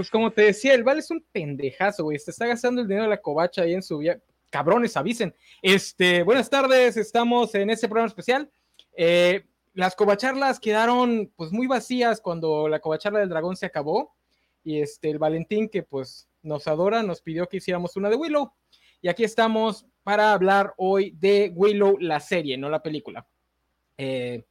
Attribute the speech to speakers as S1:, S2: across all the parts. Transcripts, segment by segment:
S1: Pues como te decía, el Val es un pendejazo, güey. Se está gastando el dinero de la covacha ahí en su vía. Cabrones, avisen. Este, buenas tardes, estamos en este programa especial. Eh, las covacharlas quedaron pues muy vacías cuando la covacharla del dragón se acabó. Y este, el Valentín, que pues nos adora, nos pidió que hiciéramos una de Willow. Y aquí estamos para hablar hoy de Willow, la serie, no la película. Eh,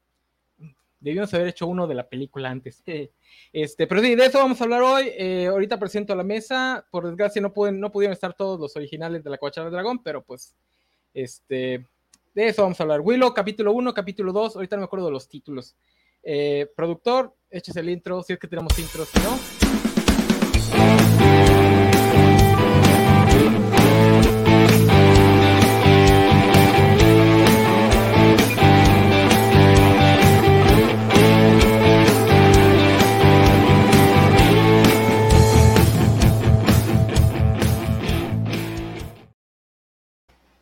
S1: debíamos haber hecho uno de la película antes. Este, pero sí, de eso vamos a hablar hoy. Eh, ahorita presento a la mesa. Por desgracia, no, pueden, no pudieron estar todos los originales de la Covacha del Dragón, pero pues, este, de eso vamos a hablar. Willow, capítulo 1, capítulo 2. Ahorita no me acuerdo de los títulos. Eh, productor, échese el intro, si es que tenemos intro, si no.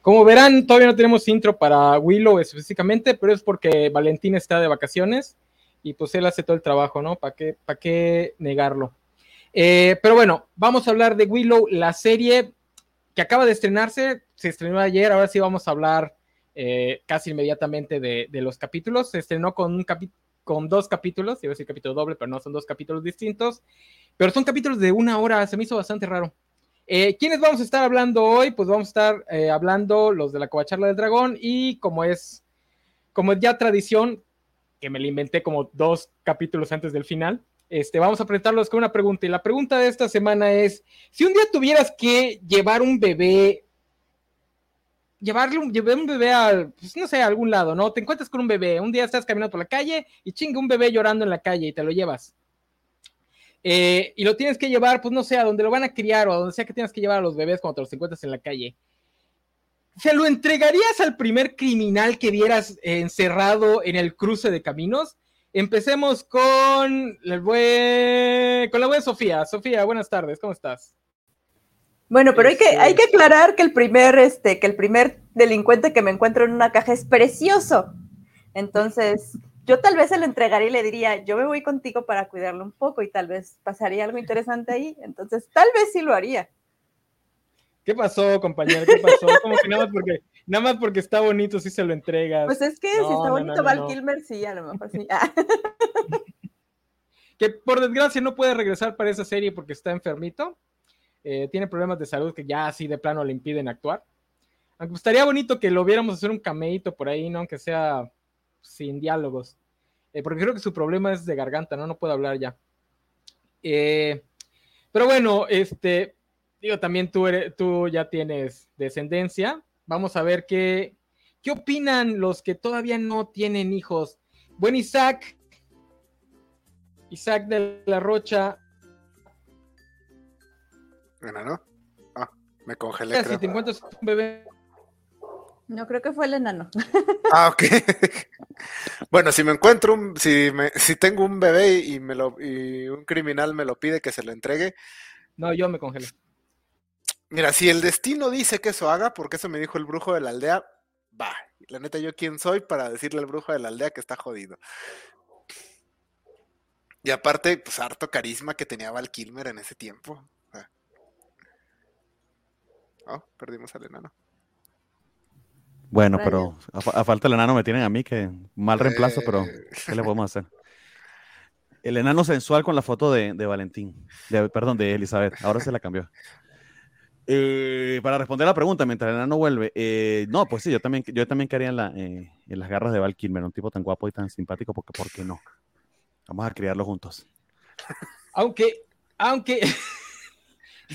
S1: Como verán, todavía no tenemos intro para Willow específicamente, pero es porque Valentín está de vacaciones y pues él hace todo el trabajo, ¿no? ¿Para qué, para qué negarlo? Eh, pero bueno, vamos a hablar de Willow, la serie que acaba de estrenarse, se estrenó ayer, ahora sí vamos a hablar eh, casi inmediatamente de, los capítulos. Se estrenó con, un con dos capítulos, iba a decir capítulo doble, pero no, son dos capítulos distintos, pero son capítulos de una hora, se me hizo bastante raro. Eh, ¿Quiénes vamos a estar hablando hoy? Pues vamos a estar eh, hablando los de la Covacharla del Dragón y como es, como es ya tradición, que me la inventé como dos capítulos antes del final, este, vamos a presentarlos con una pregunta. Y la pregunta de esta semana es, si un día tuvieras que llevar un bebé, llevarle un, llevar un bebé a, pues, no sé, a algún lado, ¿no? Te encuentras con un bebé, un día estás caminando por la calle y chinga un bebé llorando en la calle y te lo llevas. Eh, y lo tienes que llevar, pues no sé, a donde lo van a criar o a donde sea que tienes que llevar a los bebés cuando te los encuentras en la calle. ¿Se lo entregarías al primer criminal que vieras encerrado en el cruce de caminos? Empecemos con, el buen, con la buena Sofía. Sofía, buenas tardes, ¿cómo estás?
S2: Bueno, pero hay que, hay que este aclarar que el primer, este, que el primer delincuente que me encuentro en una caja es precioso. Entonces, yo tal vez se lo entregaría y le diría, yo me voy contigo para cuidarlo un poco y tal vez pasaría algo interesante ahí. Entonces, tal vez sí lo haría.
S1: ¿Qué pasó, compañero? ¿Qué pasó? Como que nada más porque, nada más porque está bonito, sí se lo entregas.
S2: Pues es que si está bonito Val Kilmer, sí, a lo mejor sí.
S1: que por desgracia no puede regresar para esa serie porque está enfermito. Eh, tiene problemas de salud que ya así de plano le impiden actuar. Aunque estaría bonito que lo viéramos hacer un cameíto por ahí, ¿no? Aunque sea sin diálogos. Eh, porque creo que su problema es de garganta, ¿no? No puede hablar ya. Eh, pero bueno, este, digo, también tú, eres, tú ya tienes descendencia. Vamos a ver qué, qué opinan los que todavía no tienen hijos. Buen Isaac, Isaac de la Rocha.
S3: ¿no? Ah, me congelé.
S1: Si te encuentras un bebé
S2: no, creo que fue el enano.
S3: Ah, ok. bueno, si me encuentro un, si me, si tengo un bebé y me lo, y un criminal me lo pide que se lo entregue.
S1: No, yo me congelé.
S3: Mira, si el destino dice que eso haga, porque eso me dijo el brujo de la aldea, va. La neta, yo quién soy para decirle al brujo de la aldea que está jodido. Y aparte, pues harto carisma que tenía Val Kilmer en ese tiempo. Oh, perdimos al enano.
S4: Bueno, pero a, falta del enano me tienen a mí, que mal reemplazo, pero ¿qué le podemos hacer? El enano sensual con la foto de, Valentín, perdón, de Elizabeth, ahora se la cambió. Eh, para responder la pregunta, mientras el enano vuelve, eh, no, pues sí, yo también, yo también quedaría en, eh, en las garras de Val Kilmer, un tipo tan guapo y tan simpático, porque ¿por qué no? Vamos a criarlo juntos.
S1: Aunque, aunque,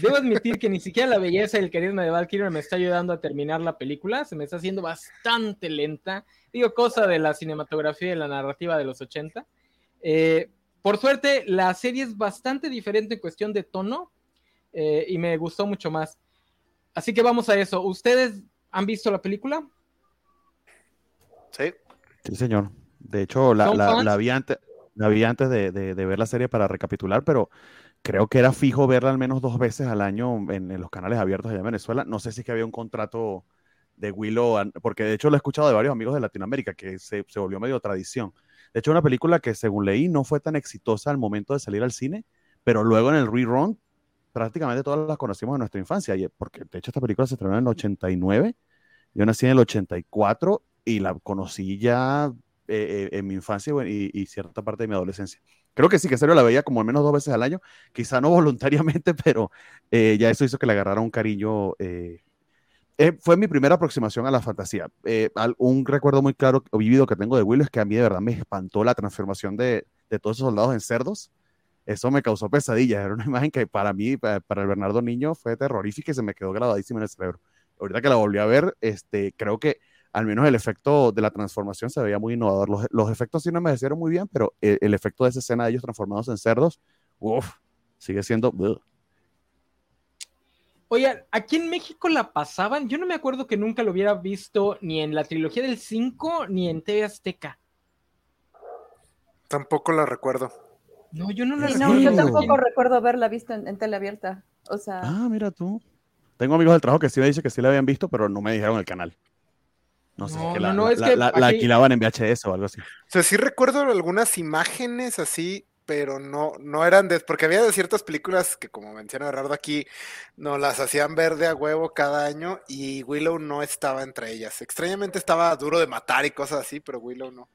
S1: Debo admitir que ni siquiera la belleza y el carisma de Val Kilmer me está ayudando a terminar la película. Se me está haciendo bastante lenta. Digo, cosa de la cinematografía y la narrativa de los 80. Eh, por suerte, la serie es bastante diferente en cuestión de tono eh, y me gustó mucho más. Así que vamos a eso. ¿Ustedes han visto la película?
S3: Sí.
S4: Sí, señor. De hecho, la, vi antes, la vi antes de ver la serie para recapitular, pero creo que era fijo verla al menos dos veces al año en, los canales abiertos allá en Venezuela. No sé si es que había un contrato de Willow, porque de hecho lo he escuchado de varios amigos de Latinoamérica, que se, volvió medio tradición. De hecho, una película que según leí no fue tan exitosa al momento de salir al cine, pero luego en el rerun prácticamente todas las conocimos en nuestra infancia, porque de hecho esta película se estrenó en el 89, yo nací en el 84 y la conocí ya eh, eh, en mi infancia y, cierta parte de mi adolescencia. Creo que sí, que serio la veía como al menos dos veces al año, quizá no voluntariamente, pero eh, ya eso hizo que le agarrara un cariño. fue mi primera aproximación a la fantasía. un recuerdo muy claro o vivido que tengo de Willow es que a mí de verdad me espantó la transformación de, de todos esos soldados en cerdos eso me causó pesadillas. Era una imagen que para mí, para el Bernardo Niño, fue terrorífica y se me quedó grabadísima en el cerebro. Ahorita que la volví a ver, este, creo que al menos el efecto de la transformación se veía muy innovador. Los, los efectos sí no me hicieron muy bien, pero el, efecto de esa escena de ellos transformados en cerdos, uff, sigue siendo...
S1: Oye, aquí en México la pasaban, yo no me acuerdo que nunca lo hubiera visto ni en la trilogía del 5 ni en TV Azteca.
S3: Tampoco la recuerdo.
S1: No, yo no la
S2: recuerdo. yo tampoco recuerdo haberla visto en, tele abierta. O sea.
S4: Ah, mira tú. Tengo amigos del trabajo que sí me dicen que sí la habían visto, pero no me dijeron el canal. No sé, que la, no, es que la, alquilaban en VHS o algo así. O
S3: sea, sí recuerdo algunas imágenes así, pero no, no eran de. Porque había de ciertas películas que, como menciona Gerardo aquí, no las hacían verde a huevo cada año y Willow no estaba entre ellas. Extrañamente estaba duro de matar y cosas así, pero Willow no.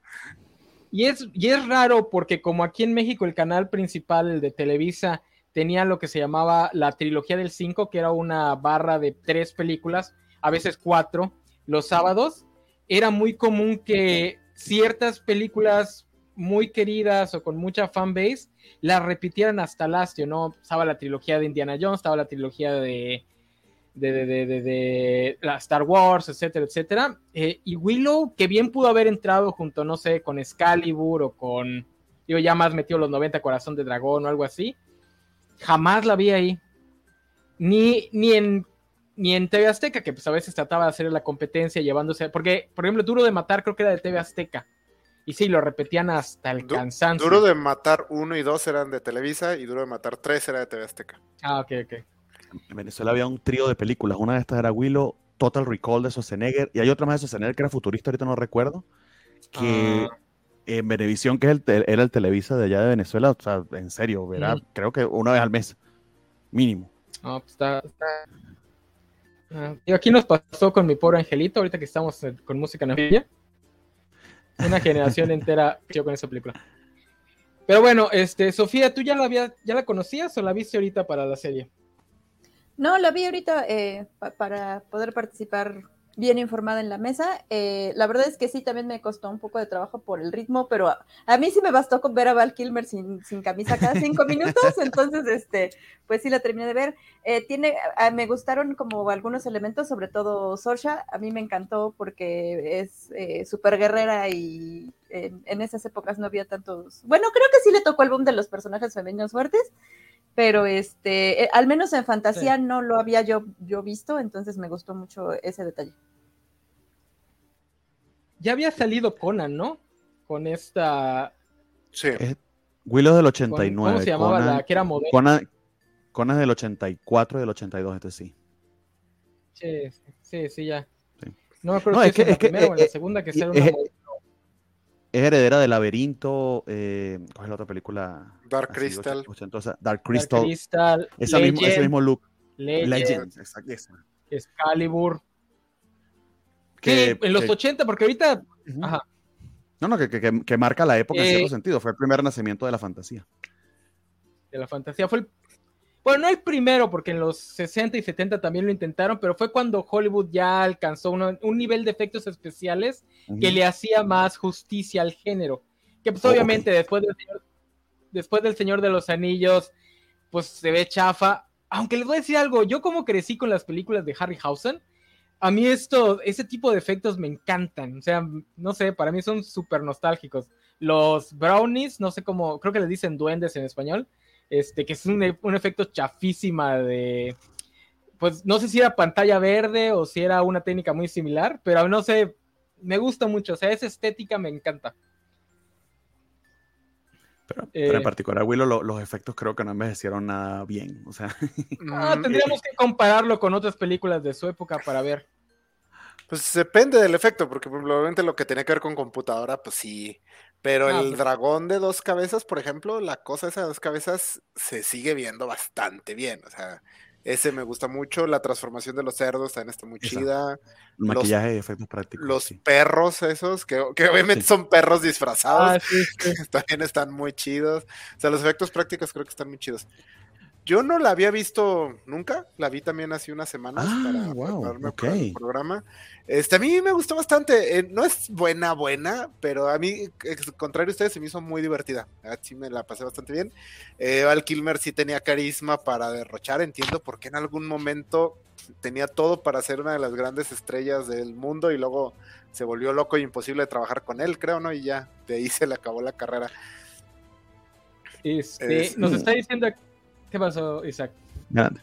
S1: Y es, y es raro porque como aquí en México el canal principal, el de Televisa, tenía lo que se llamaba la trilogía del 5, que era una barra de tres películas, a veces cuatro, los sábados, era muy común que ciertas películas muy queridas o con mucha fanbase las repitieran hasta lastio, ¿no? Estaba la trilogía de Indiana Jones, estaba la trilogía de de, de, de, de, la Star Wars, etcétera, etcétera. Eh, y Willow, que bien pudo haber entrado junto, no sé, con Excalibur o con, digo, ya más metió los 90 Corazón de Dragón o algo así, jamás la vi ahí. Ni, ni en ni en TV Azteca, que pues a veces trataba de hacer la competencia llevándose, porque, por ejemplo, Duro de Matar creo que era de TV Azteca. Y sí, lo repetían hasta el cansancio.
S3: Duro de Matar 1 y 2 eran de Televisa y Duro de Matar 3 era de TV Azteca.
S1: Ah, ok, ok
S4: en Venezuela había un trío de películas. Una de estas era Willow, Total Recall de Schwarzenegger, y hay otra más de Schwarzenegger que era futurista, ahorita no recuerdo, que ah. en Venevisión, que era el Televisa de allá de Venezuela, o sea, en serio, verá, creo que una vez al mes, mínimo.
S1: No, pues está, ah, aquí nos pasó con mi pobre angelito, ahorita que estamos con música navideña. Una generación entera yo con esa película. Pero bueno, este, Sofía, ¿tú ya la había, ya la conocías o la viste ahorita para la serie?
S2: No, la vi ahorita eh, para poder participar bien informada en la mesa. Eh, la verdad es que sí, también me costó un poco de trabajo por el ritmo, pero a, mí sí me bastó con ver a Val Kilmer sin, camisa cada cinco minutos, entonces, este, pues sí la terminé de ver. Eh, tiene, me gustaron como algunos elementos, sobre todo Sorsha, a mí me encantó porque es súper guerrera y en, en, esas épocas no había tantos, bueno, creo que sí le tocó el boom de los personajes femeninos fuertes, pero este, eh, al menos en fantasía no lo había yo, yo visto, entonces me gustó mucho ese detalle.
S1: Ya había salido Conan, ¿no? Con esta...
S3: Sí.
S4: Willow del 89.
S1: ¿Cómo se llamaba la que era moderna?
S4: Conan, Conan del 84 y del 82, este
S1: sí. Sí, sí, sí, ya. No me acuerdo si es, que, es, la primera o en la eh, segunda que sale una
S4: es heredera de Laberinto. Eh, ¿Cuál es la otra película?
S3: Dark Crystal.
S4: Dark Crystal.
S1: Crystal
S4: ese mismo look.
S1: Legend. exacto. Excalibur. Que, en los 80, porque ahorita. Ajá.
S4: No, no, que, que, que, marca la época en cierto eh, sentido. Fue el primer nacimiento de la fantasía.
S1: De la fantasía. Fue el bueno, no el primero, porque en los 60 y 70 también lo intentaron, pero fue cuando Hollywood ya alcanzó un nivel de efectos especiales que le hacía más justicia al género. Que pues obviamente después, del señor, después del Señor de los Anillos, pues se ve chafa. Aunque les voy a decir algo, yo como crecí con las películas de Harryhausen, a mí esto, ese tipo de efectos me encantan. O sea, no sé, para mí son súper nostálgicos. Los brownies, no sé cómo, creo que les dicen duendes en español este, que es un, efecto chafísima de, pues no sé si era pantalla verde o si era una técnica muy similar, pero no sé, me gusta mucho, o sea, esa estética me encanta.
S4: Pero, en eh, particular, Willow, los efectos creo que no envejecieron nada bien, o sea.
S1: No, mm, tendríamos que compararlo con otras películas de su época para ver.
S3: Pues depende del efecto, porque probablemente lo que tenía que ver con computadora, pues sí, Pero
S1: Ah,
S3: el
S1: pues.
S3: dragón de dos cabezas, por ejemplo, la cosa esa de dos cabezas se sigue viendo bastante bien. O sea, ese me gusta mucho. La transformación de los cerdos también está muy chida.
S4: El
S3: Los-
S4: maquillaje y efectos prácticos.
S3: Los
S4: sí.
S3: perros esos, que, que obviamente
S4: Sí.
S3: son perros disfrazados,
S1: Ah, sí, sí.
S3: también están muy chidos. O sea, los efectos prácticos creo que están muy chidos. Yo no la había visto nunca, la vi también hace unas semanas
S4: Ah,
S3: para
S4: wow,
S3: prepararme para el
S4: ok.
S3: programa. Este, a mí me gustó bastante. eh, no es buena, buena, pero a mí, ex- contrario a ustedes, se me hizo muy divertida. Así me la pasé bastante bien. Eh, Val Kilmer sí tenía carisma para derrochar. Entiendo por qué en algún momento tenía todo para ser una de las grandes estrellas del mundo y luego se volvió loco y imposible de trabajar con él, creo, ¿no? Y ya, de ahí se le acabó la carrera.
S1: Este,
S3: Es-
S1: nos está diciendo. ¿Qué pasó, Isaac?
S4: Grande.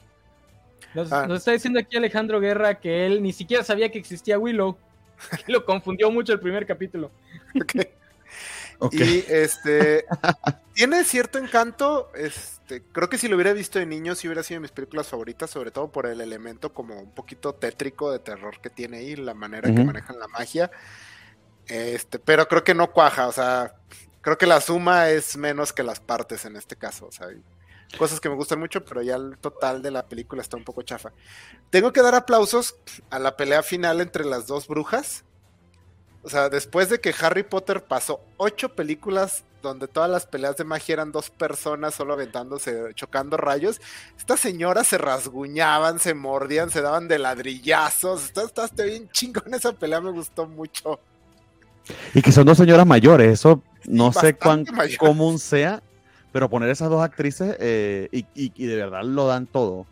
S1: Nos,
S3: Ah.
S1: nos está diciendo aquí Alejandro Guerra que él ni siquiera sabía que existía Willow. Que lo confundió mucho el primer capítulo.
S4: Ok.
S3: Y este tiene cierto encanto. Este, creo que si lo hubiera visto de niño, sí hubiera sido de mis películas favoritas, sobre todo por el elemento como un poquito tétrico de terror que tiene ahí, la manera que manejan la magia. Este, pero creo que no cuaja, o sea, creo que la suma es menos que las partes en este caso. O sea, hay cosas que me gustan mucho, pero ya el total de la película está un poco chafa. Tengo que dar aplausos a la pelea final entre las dos brujas. O sea, después de que Harry Potter pasó ocho películas donde todas las peleas de magia eran dos personas solo aventándose, chocando rayos, estas señoras se rasguñaban, se mordían, se daban de ladrillazos. Está, está, está bien chingón esa pelea, me gustó mucho.
S4: Y que son dos señoras mayores, eso no sé cuán
S3: mayores.
S4: común sea, pero poner esas dos actrices eh, y, y- y de verdad lo dan todo.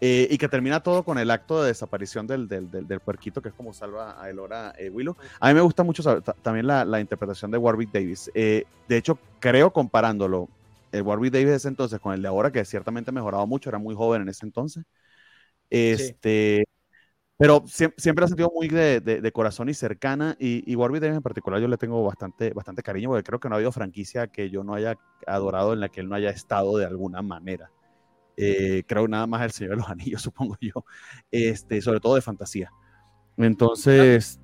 S4: Eh, y que termina todo con el acto de desaparición del, del, del, del puerquito, que es como salva a Elora eh, Willow. A mí me gusta mucho también la, la interpretación de Warwick Davis. Eh, de hecho, creo comparándolo, el Warwick Davis de ese entonces con el de ahora, que ciertamente ha mejorado mucho, era muy joven en ese entonces. Este, Pero siem- siempre, ha sentido muy de, de- de corazón y cercana. Y, y Warwick Davis en particular yo le tengo bastante, bastante cariño porque creo que no ha habido franquicia que yo no haya adorado en la que él no haya estado de alguna manera. Eh, creo nada más El Señor de los Anillos, supongo yo. Este, sobre todo de fantasía. Entonces,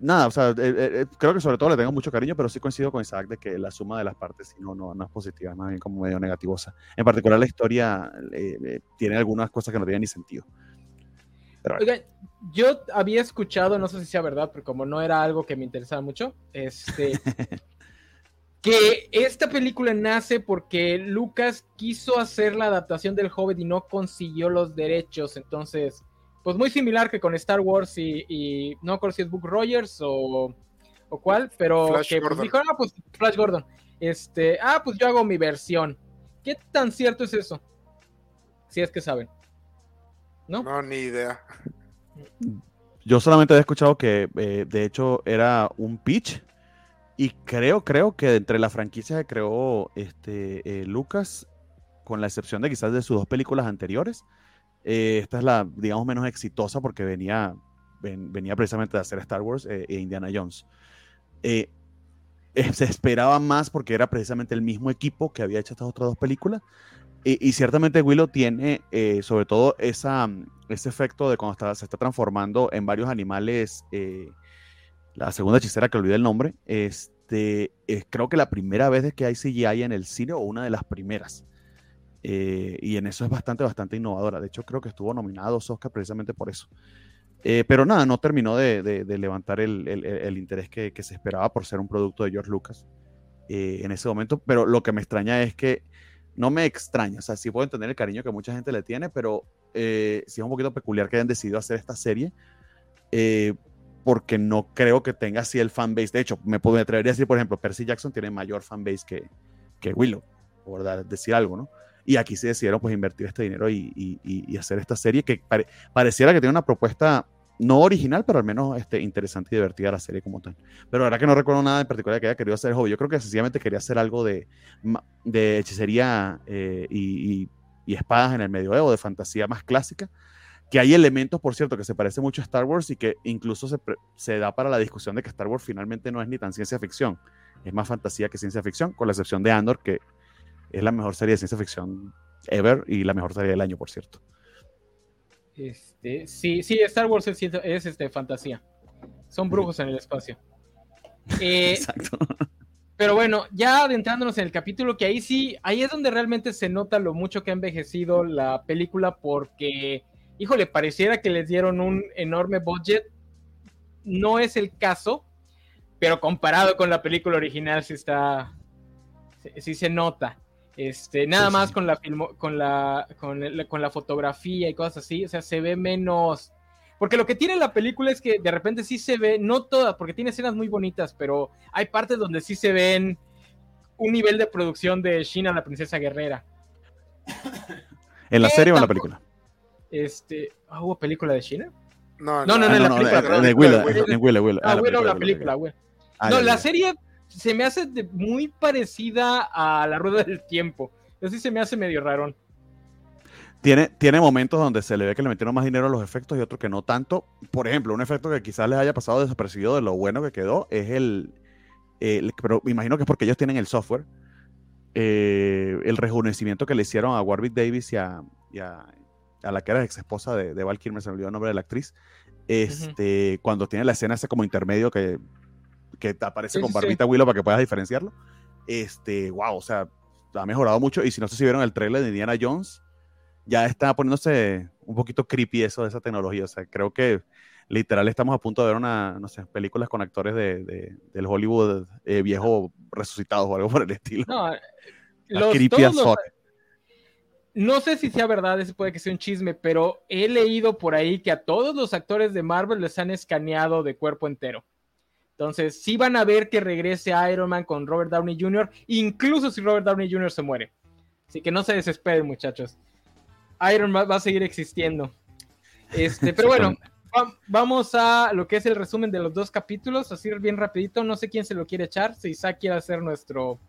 S4: nada, o sea, eh, eh, creo que sobre todo le tengo mucho cariño, pero sí coincido con Isaac de que la suma de las partes sí, no, no, no es positiva, es más bien como medio negativosa. En particular la historia eh, eh, tiene algunas cosas que no tienen ni sentido. Pero,
S1: Oigan, yo había escuchado, no sé si sea verdad, pero como no era algo que me interesaba mucho, este, que esta película nace porque Lucas quiso hacer la adaptación del Hobbit y no consiguió los derechos. Entonces, pues muy similar que con Star Wars y, y no recuerdo si es Book Rogers o, o cuál, pero
S3: Flash
S1: que pues,
S3: Gordon.
S1: dijo, ah, pues Flash Gordon. Este, ah, pues yo hago mi versión. ¿Qué tan cierto es eso? Si es que saben. ¿No?
S3: No, ni idea.
S4: Yo solamente he escuchado que eh, de hecho era un pitch y creo, creo que entre la franquicia que creó este, eh, Lucas, con la excepción de quizás de sus dos películas anteriores, eh, esta es la, digamos, menos exitosa porque venía, ven- venía precisamente de hacer Star Wars eh, e Indiana Jones. Eh, eh, se esperaba más porque era precisamente el mismo equipo que había hecho estas otras dos películas. Y, ciertamente Willow tiene eh, sobre todo ese efecto de cuando está- se está transformando en varios animales. eh, la segunda hechicera que olvidé el nombre. Este, es creo que la primera vez que hay CGI en el cine o una de las primeras. Eh, y en eso es bastante, bastante innovadora. De hecho, creo que estuvo nominada a dos Oscars precisamente por eso. Eh, pero nada, no terminó de, levantar el, interés que, que se esperaba por ser un producto de George Lucas eh, en ese momento. Pero lo que me extraña es que no me extraña, o sea, sí puedo entender el cariño que mucha gente le tiene, pero eh, sí es un poquito peculiar que hayan decidido hacer esta serie, eh, porque no creo que tenga así el fanbase. De hecho, me, puedo- me atrevería a decir, por ejemplo, Percy Jackson tiene mayor fanbase que, que Willow, por decir algo, ¿no? Y aquí se decidieron pues invertir este dinero y- y hacer esta serie que pare- pareciera que tiene una propuesta no original, pero al menos este, interesante y divertida la serie como tal. Pero la verdad que no recuerdo nada en particular que haya querido hacer el hobby. Yo creo que sencillamente quería hacer algo de, hechicería eh, y, espadas en el medioevo, de fantasía más clásica. Que hay elementos, por cierto, que se parece mucho a Star Wars y que incluso se, se da para la discusión de que Star Wars finalmente no es ni tan ciencia ficción, es más fantasía que ciencia ficción, con la excepción de Andor, que es la mejor serie de ciencia ficción ever y la mejor serie del año, por cierto.
S1: Este, sí, sí, Star Wars es, este, fantasía. Son brujos en el espacio. Eh,
S4: Exacto.
S1: Pero bueno, ya adentrándonos en el capítulo, que ahí sí, ahí es donde realmente se nota lo mucho que ha envejecido la película, porque, híjole, pareciera que les dieron un enorme budget. No es el caso, pero comparado con la película original, sí está. Sí, se nota. Este, nada más con la, con, la, con, con la fotografía y cosas así, o sea, se ve menos porque lo que tiene la película es que de repente sí se ve, no todas, porque tiene escenas muy bonitas, pero hay partes donde sí se ven un nivel de producción de Shina, la princesa guerrera.
S4: ¿En la serie o en la película?
S1: Este, ¿hubo película de Shina?
S3: No,
S1: no, no, en la película.
S4: De Willow,
S1: Ah, Willow, la película. No, la serie se me hace muy parecida a La Rueda del Tiempo. Así se me hace medio rarón.
S4: Tiene, momentos donde se le ve que le metieron más dinero a los efectos y otros que no tanto. Por ejemplo, un efecto que quizás les haya pasado desapercibido de lo bueno que quedó es el, pero me imagino que es porque ellos tienen el software, eh, el rejuvenecimiento que le hicieron a Warwick Davis y a, la que era ex esposa de, de Val Kilmer, se me olvidó el nombre de la actriz, este, cuando tiene la escena ese como intermedio que, que aparece con Barbita Willow para que puedas diferenciarlo. Este, wow, o sea, ha mejorado mucho. Y si no sé si vieron el trailer de Indiana Jones, ya está poniéndose un poquito creepy eso de esa tecnología. O sea, creo que literal estamos a punto de ver una, no sé, películas con actores de, del Hollywood eh, viejo resucitados o algo por el estilo.
S1: No, los, creepy no sé si sea verdad, ese puede que sea un chisme, pero he leído por ahí que a todos los actores de Marvel les han escaneado de cuerpo entero. Entonces, sí van a ver que regrese Iron Man con Robert Downey Jr., incluso si Robert Downey Jr. se muere. Así que no se desesperen, muchachos. Iron Man va a seguir existiendo. Este, pero bueno, vamos a lo que es el resumen de los dos capítulos, así bien rapidito. No sé quién se lo quiere echar, si Isaac quiere hacer nuestro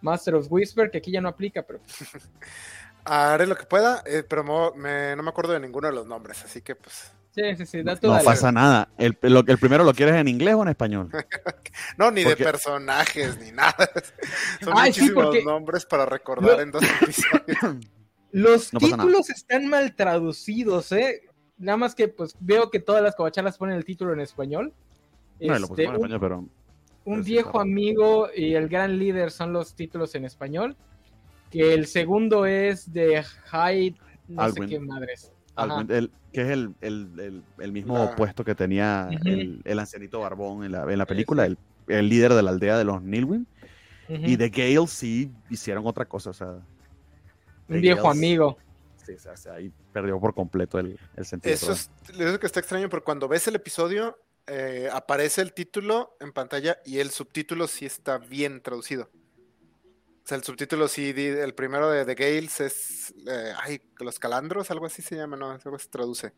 S1: Master of Whisper, que aquí ya no aplica, pero...
S3: Haré lo que pueda, eh, pero no me acuerdo de ninguno de los nombres, así que pues...
S1: Sí, sí, sí,
S4: no, pasa nada. El, el, primero lo quieres en inglés o en español?
S3: no, ni de personajes, ni nada. Son muchísimos nombres para recordar en dos episodios.
S1: Los títulos están mal traducidos, ¿eh? Nada más que pues veo que todas las covachalas ponen el título en español.
S4: No, lo este, en español, pero...
S1: Un viejo amigo y el gran líder son los títulos en español. Que el segundo es de Hyde, no sé qué madres.
S4: El, que es el, el, el mismo puesto que tenía el, ancianito Barbón en la, en la película, el, líder de la aldea de los Nilwyn. Y de Gale sí hicieron otra cosa, o sea,
S1: un viejo amigo.
S4: Sí, o sea, ahí perdió por completo el, sentido.
S3: Eso es, lo que está extraño, porque cuando ves el episodio, eh, aparece el título en pantalla y el subtítulo sí está bien traducido. O sea, el subtítulo sí, el primero de The Gales es, eh, ay, los calandros, algo así se llama, no, algo se traduce.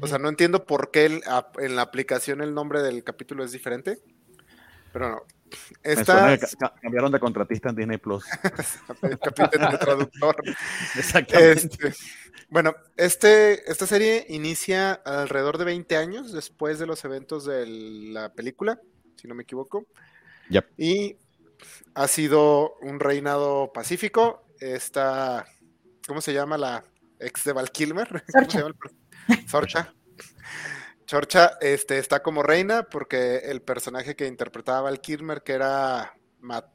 S3: O sea, no entiendo por qué en la aplicación el nombre del capítulo es diferente, pero no,
S4: esta... cambiaron de contratista en Disney Plus.
S3: Capítulo de traductor. Exactamente. Este, bueno, este, esta serie inicia alrededor de 20 años después de los eventos de la película, si no me equivoco. Y ha sido un reinado pacífico. Esta, ¿cómo se llama la ex de Val Kilmer? Sorcha. Chorcha este, está como reina porque el personaje que interpretaba al Kilmer, que era Matt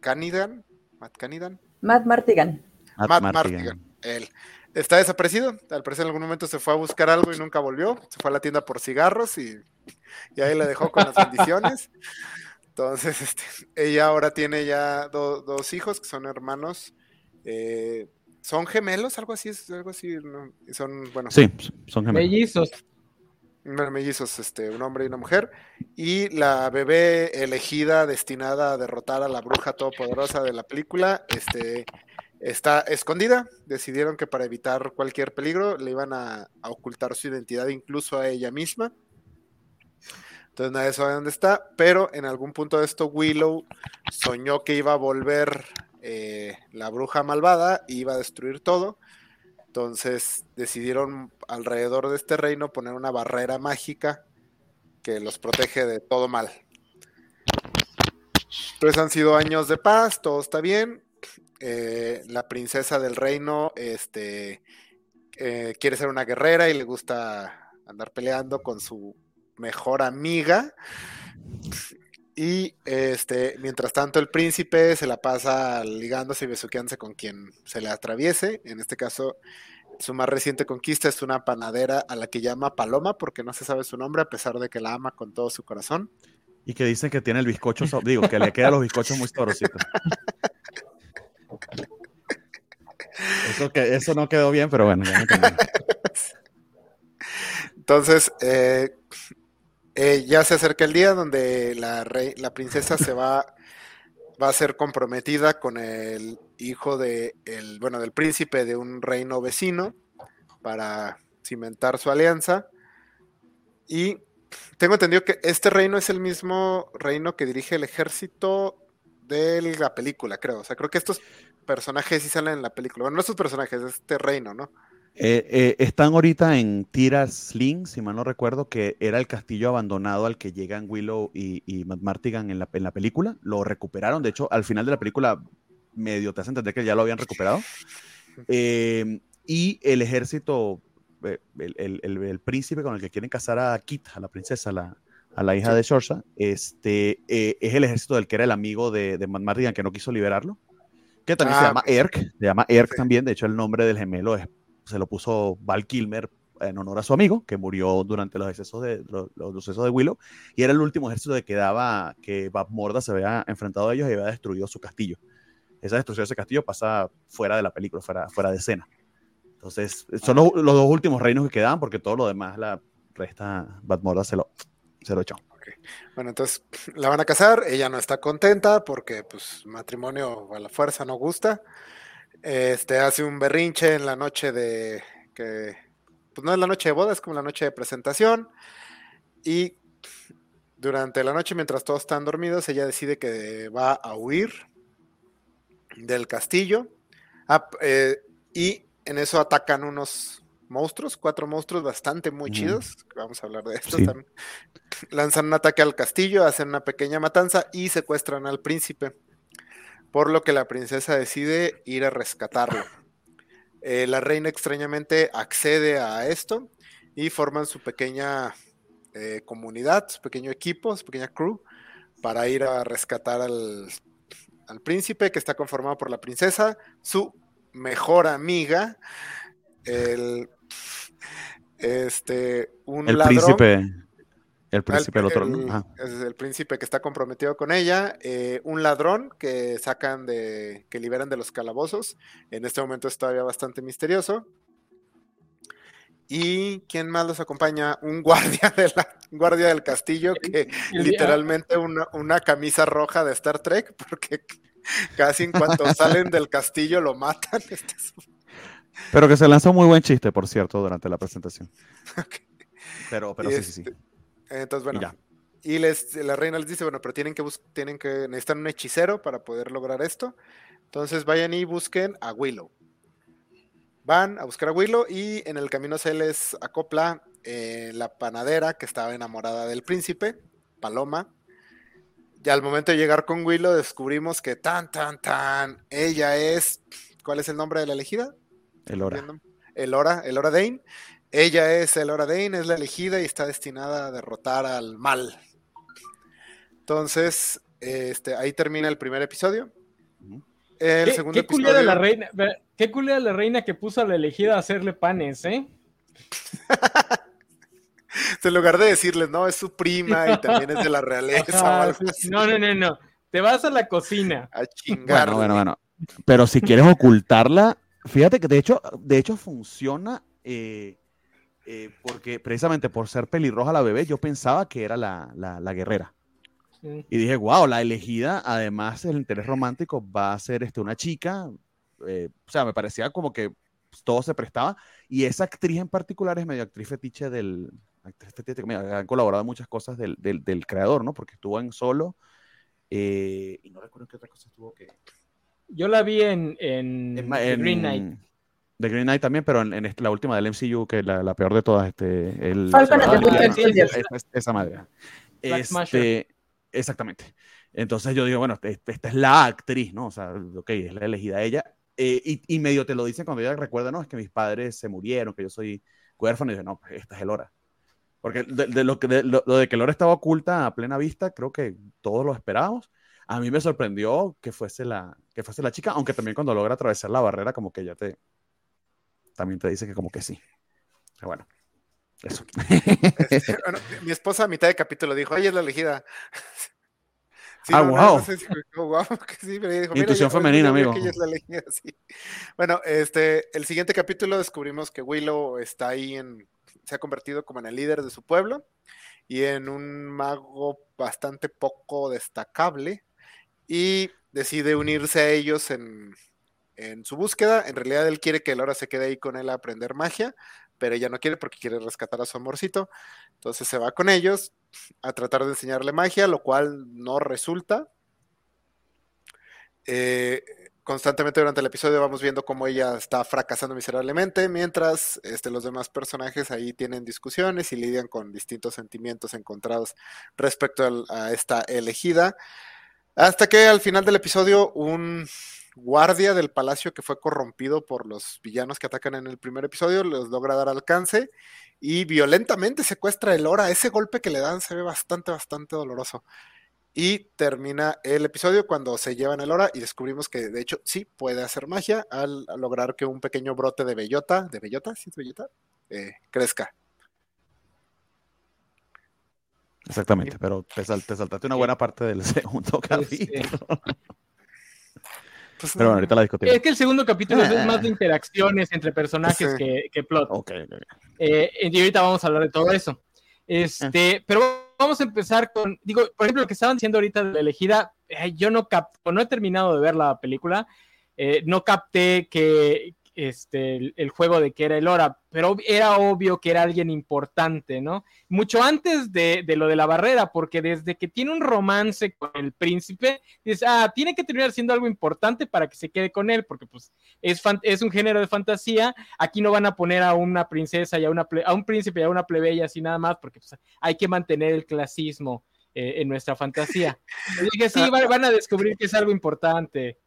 S3: Canidan, Matt Canidan.
S2: Matt Martigan.
S3: Matt, Martigan. Él está desaparecido. Al parecer en algún momento se fue a buscar algo y nunca volvió. Se fue a la tienda por cigarros y, ahí le dejó con las bendiciones. Entonces, este, ella ahora tiene ya dos hijos que son hermanos. Eh, son gemelos, algo así, algo así. Son, bueno.
S4: Sí, son gemelos.
S1: Mellizos
S3: mellizos, este, un hombre y una mujer, y la bebé elegida destinada a derrotar a la bruja todopoderosa de la película, este, está escondida. Decidieron que para evitar cualquier peligro le iban a, ocultar su identidad incluso a ella misma. Entonces nadie sabe dónde está, pero en algún punto de esto Willow soñó que iba a volver eh, la bruja malvada y iba a destruir todo. Entonces decidieron alrededor de este reino poner una barrera mágica que los protege de todo mal. Entonces han sido años de paz, todo está bien. Eh, la princesa del reino este, eh, quiere ser una guerrera y le gusta andar peleando con su mejor amiga. Y este, mientras tanto, el príncipe se la pasa ligándose y besuqueándose con quien se le atraviese. En este caso, su más reciente conquista es una panadera a la que llama Paloma, porque no se sabe su nombre, a pesar de que la ama con todo su corazón.
S4: Y que dicen que tiene el bizcocho, digo, que le quedan los bizcochos muy sabrositos. Eso, que, eso no quedó bien, pero bueno, ya me.
S3: Entonces, eh, eh, ya se acerca el día donde la, rey- la princesa se va, va a ser comprometida con el hijo de el, bueno, del príncipe de un reino vecino para cimentar su alianza. Y tengo entendido que este reino es el mismo reino que dirige el ejército de la película, creo. O sea, creo que estos personajes sí salen en la película. Bueno, no estos personajes, este reino, ¿no?
S4: Eh, eh, están ahorita en Tiras Link, si mal no recuerdo, que era el castillo abandonado al que llegan Willow y, y Matt Martigan en la, en la película. Lo recuperaron, de hecho, al final de la película medio te hace entender que ya lo habían recuperado. Eh, y el ejército, eh, el, el- el- el príncipe con el que quieren casar a Kit, a la princesa, la- a la hija de Shorsa, este, eh, es el ejército del que era el amigo de, de Matt Martigan que no quiso liberarlo. Que también se
S3: Ah,
S4: llama. Erk, se llama Erk
S3: Sí.
S4: también. De hecho, el nombre del gemelo es se lo puso Val Kilmer en honor a su amigo, que murió durante los excesos de, los, los de Willow, y era el último ejército que daba que Bab se había enfrentado a ellos y había destruido su castillo. Esa destrucción de ese castillo pasa fuera de la película, fuera, fuera de escena. Entonces, son los, los dos últimos reinos que quedaban, porque todo lo demás, la resta, Morda se lo, se lo echó.
S3: Bueno, entonces la van a casar, ella no está contenta porque pues matrimonio a la fuerza no gusta. Este hace un berrinche en la noche de que pues no es la noche de boda, es como la noche de presentación y durante la noche mientras todos están dormidos, ella decide que va a huir del castillo Ah, eh, y en eso atacan unos monstruos, cuatro monstruos bastante muy chidos. Vamos a hablar de estos
S4: Sí.
S3: también lanzan un ataque al castillo, hacen una pequeña matanza y secuestran al príncipe. Por lo que la princesa decide ir a rescatarlo. Eh, la reina extrañamente accede a esto y forman su pequeña eh, comunidad, su pequeño equipo, su pequeña crew, para ir a rescatar al, al príncipe que está conformado por la princesa, su mejor amiga, el, este, un
S4: El
S3: ladrón.
S4: príncipe, el príncipe
S3: El-
S4: otro,
S3: el-
S4: ¿no? Ajá.
S3: es el príncipe que está comprometido con ella, eh, un ladrón que sacan de, que liberan de los calabozos. En este momento es todavía bastante misterioso. ¿Y quién más los acompaña? Un guardia, de la, un guardia del castillo que
S1: El-
S3: literalmente una, una camisa roja de Star Trek, porque casi en cuanto salen del castillo lo matan. Este es-
S4: Pero que se lanzó un muy buen chiste, por cierto, durante la presentación. Pero, pero sí, sí, sí.
S3: Entonces, bueno,
S4: ya.
S3: y les, la reina les dice, bueno, pero tienen que, tienen que, necesitan un hechicero para poder lograr esto. Entonces vayan y busquen a Willow. Van a buscar a Willow y en el camino se les acopla eh, la panadera que estaba enamorada del príncipe, Paloma. Y al momento de llegar con Willow descubrimos que tan, tan, tan, ella es, ¿cuál es el nombre de la elegida?
S4: El hora.
S3: viendo. Elora, Elora Dane. Ella es Elora Dane, es la elegida y está destinada a derrotar al mal. Entonces, este, ahí termina el primer episodio. El
S1: ¿Qué,
S3: segundo
S1: qué culera
S3: episodio.
S1: la reina, qué culera la reina que puso a la elegida a hacerle panes, ¿eh?
S3: En lugar de decirles, no, es su prima y también es de la realeza o
S1: Ajá,
S3: algo
S1: sí,
S3: así.
S1: sí. no, no, no, no. Te vas a la cocina.
S3: A chingar.
S4: Bueno, bueno, bueno. Pero si quieres ocultarla, fíjate que de hecho, de hecho funciona eh, eh, porque precisamente por ser pelirroja la bebé, yo pensaba que era la, la- la guerrera.
S1: Sí.
S4: Y dije, wow, la elegida, además el interés romántico va a ser este, una chica. eh, o sea, me parecía como que todo se prestaba. Y esa actriz en particular es medio actriz fetiche del. Actriz fetiche, han colaborado en muchas cosas del, del- del creador, ¿no? Porque estuvo en solo. eh, y no recuerdo qué otra cosa estuvo que.
S1: Yo la vi en, en,
S4: En, ma-
S1: The
S4: en-
S1: Green Knight.
S4: The Green Knight también, pero en, en este- la última del MCU, que es la, la peor de todas, este, el,
S2: Falcon and
S1: the
S4: esa-
S1: Winter Soldier.
S4: esa- esa madre. Este, exactamente. Entonces yo digo, bueno, este- esta es la actriz, ¿no? O sea, ok, es la elegida ella. Eh, y, y medio te lo dicen cuando ella recuerda, no, es que mis padres se murieron, que yo soy huérfano, y dice, no, pues esta es el hora. Porque de, lo, que, de, lo, de que Lore estaba oculta a plena vista, creo que todos lo esperábamos. A mí me sorprendió que fuese la, que fuese la chica, aunque también cuando logra atravesar la barrera, como que ya te. También te dice que como que sí. Pero bueno, eso.
S3: Este, bueno, mi esposa a mitad de capítulo dijo, ella es la elegida.
S4: Sí, ah, no, wow.
S3: No sé si, oh, wow sí, pero dijo,
S4: Intuición femenina, amigo.
S3: Es la elegida, sí. Bueno, este, el siguiente capítulo descubrimos que Willow está ahí en, se ha convertido como en el líder de su pueblo y en un mago bastante poco destacable y decide unirse a ellos en, en su búsqueda. En realidad él quiere que Laura se quede ahí con él a aprender magia, pero ella no quiere porque quiere rescatar a su amorcito. Entonces se va con ellos a tratar de enseñarle magia, lo cual no resulta. Eh, constantemente durante el episodio vamos viendo cómo ella está fracasando miserablemente, mientras este, los demás personajes ahí tienen discusiones y lidian con distintos sentimientos encontrados respecto a, a esta elegida. Hasta que al final del episodio un guardia del palacio que fue corrompido por los villanos que atacan en el primer episodio les logra dar alcance y violentamente secuestra el Hora. Ese golpe que le dan se ve bastante, bastante doloroso. Y termina el episodio cuando se llevan el hora y descubrimos que de hecho sí puede hacer magia al, lograr que un pequeño brote de bellota, de bellota, ¿sí es bellota? Eh, crezca.
S4: Exactamente, pero te, saltaste una buena parte del segundo capítulo. Pues, pero bueno, ahorita la discutimos.
S1: Es que el segundo capítulo es más de interacciones entre personajes que, que, plot.
S4: Okay,
S1: eh, y ahorita vamos a hablar de todo eso. Este, pero vamos a empezar con, digo, por ejemplo, lo que estaban diciendo ahorita de la elegida, yo no capto, no he terminado de ver la película, eh, no capté que, este, el, juego de que era el Hora, pero era obvio que era alguien importante, ¿no? Mucho antes de, lo de la barrera, porque desde que tiene un romance con el príncipe, dice, ah, tiene que terminar siendo algo importante para que se quede con él, porque pues es, es un género de fantasía, aquí no van a poner a una princesa y a, una a un príncipe y a una plebeya así nada más, porque pues, hay que mantener el clasismo. Eh, en nuestra fantasía. dije, sí, van, a descubrir que es algo importante.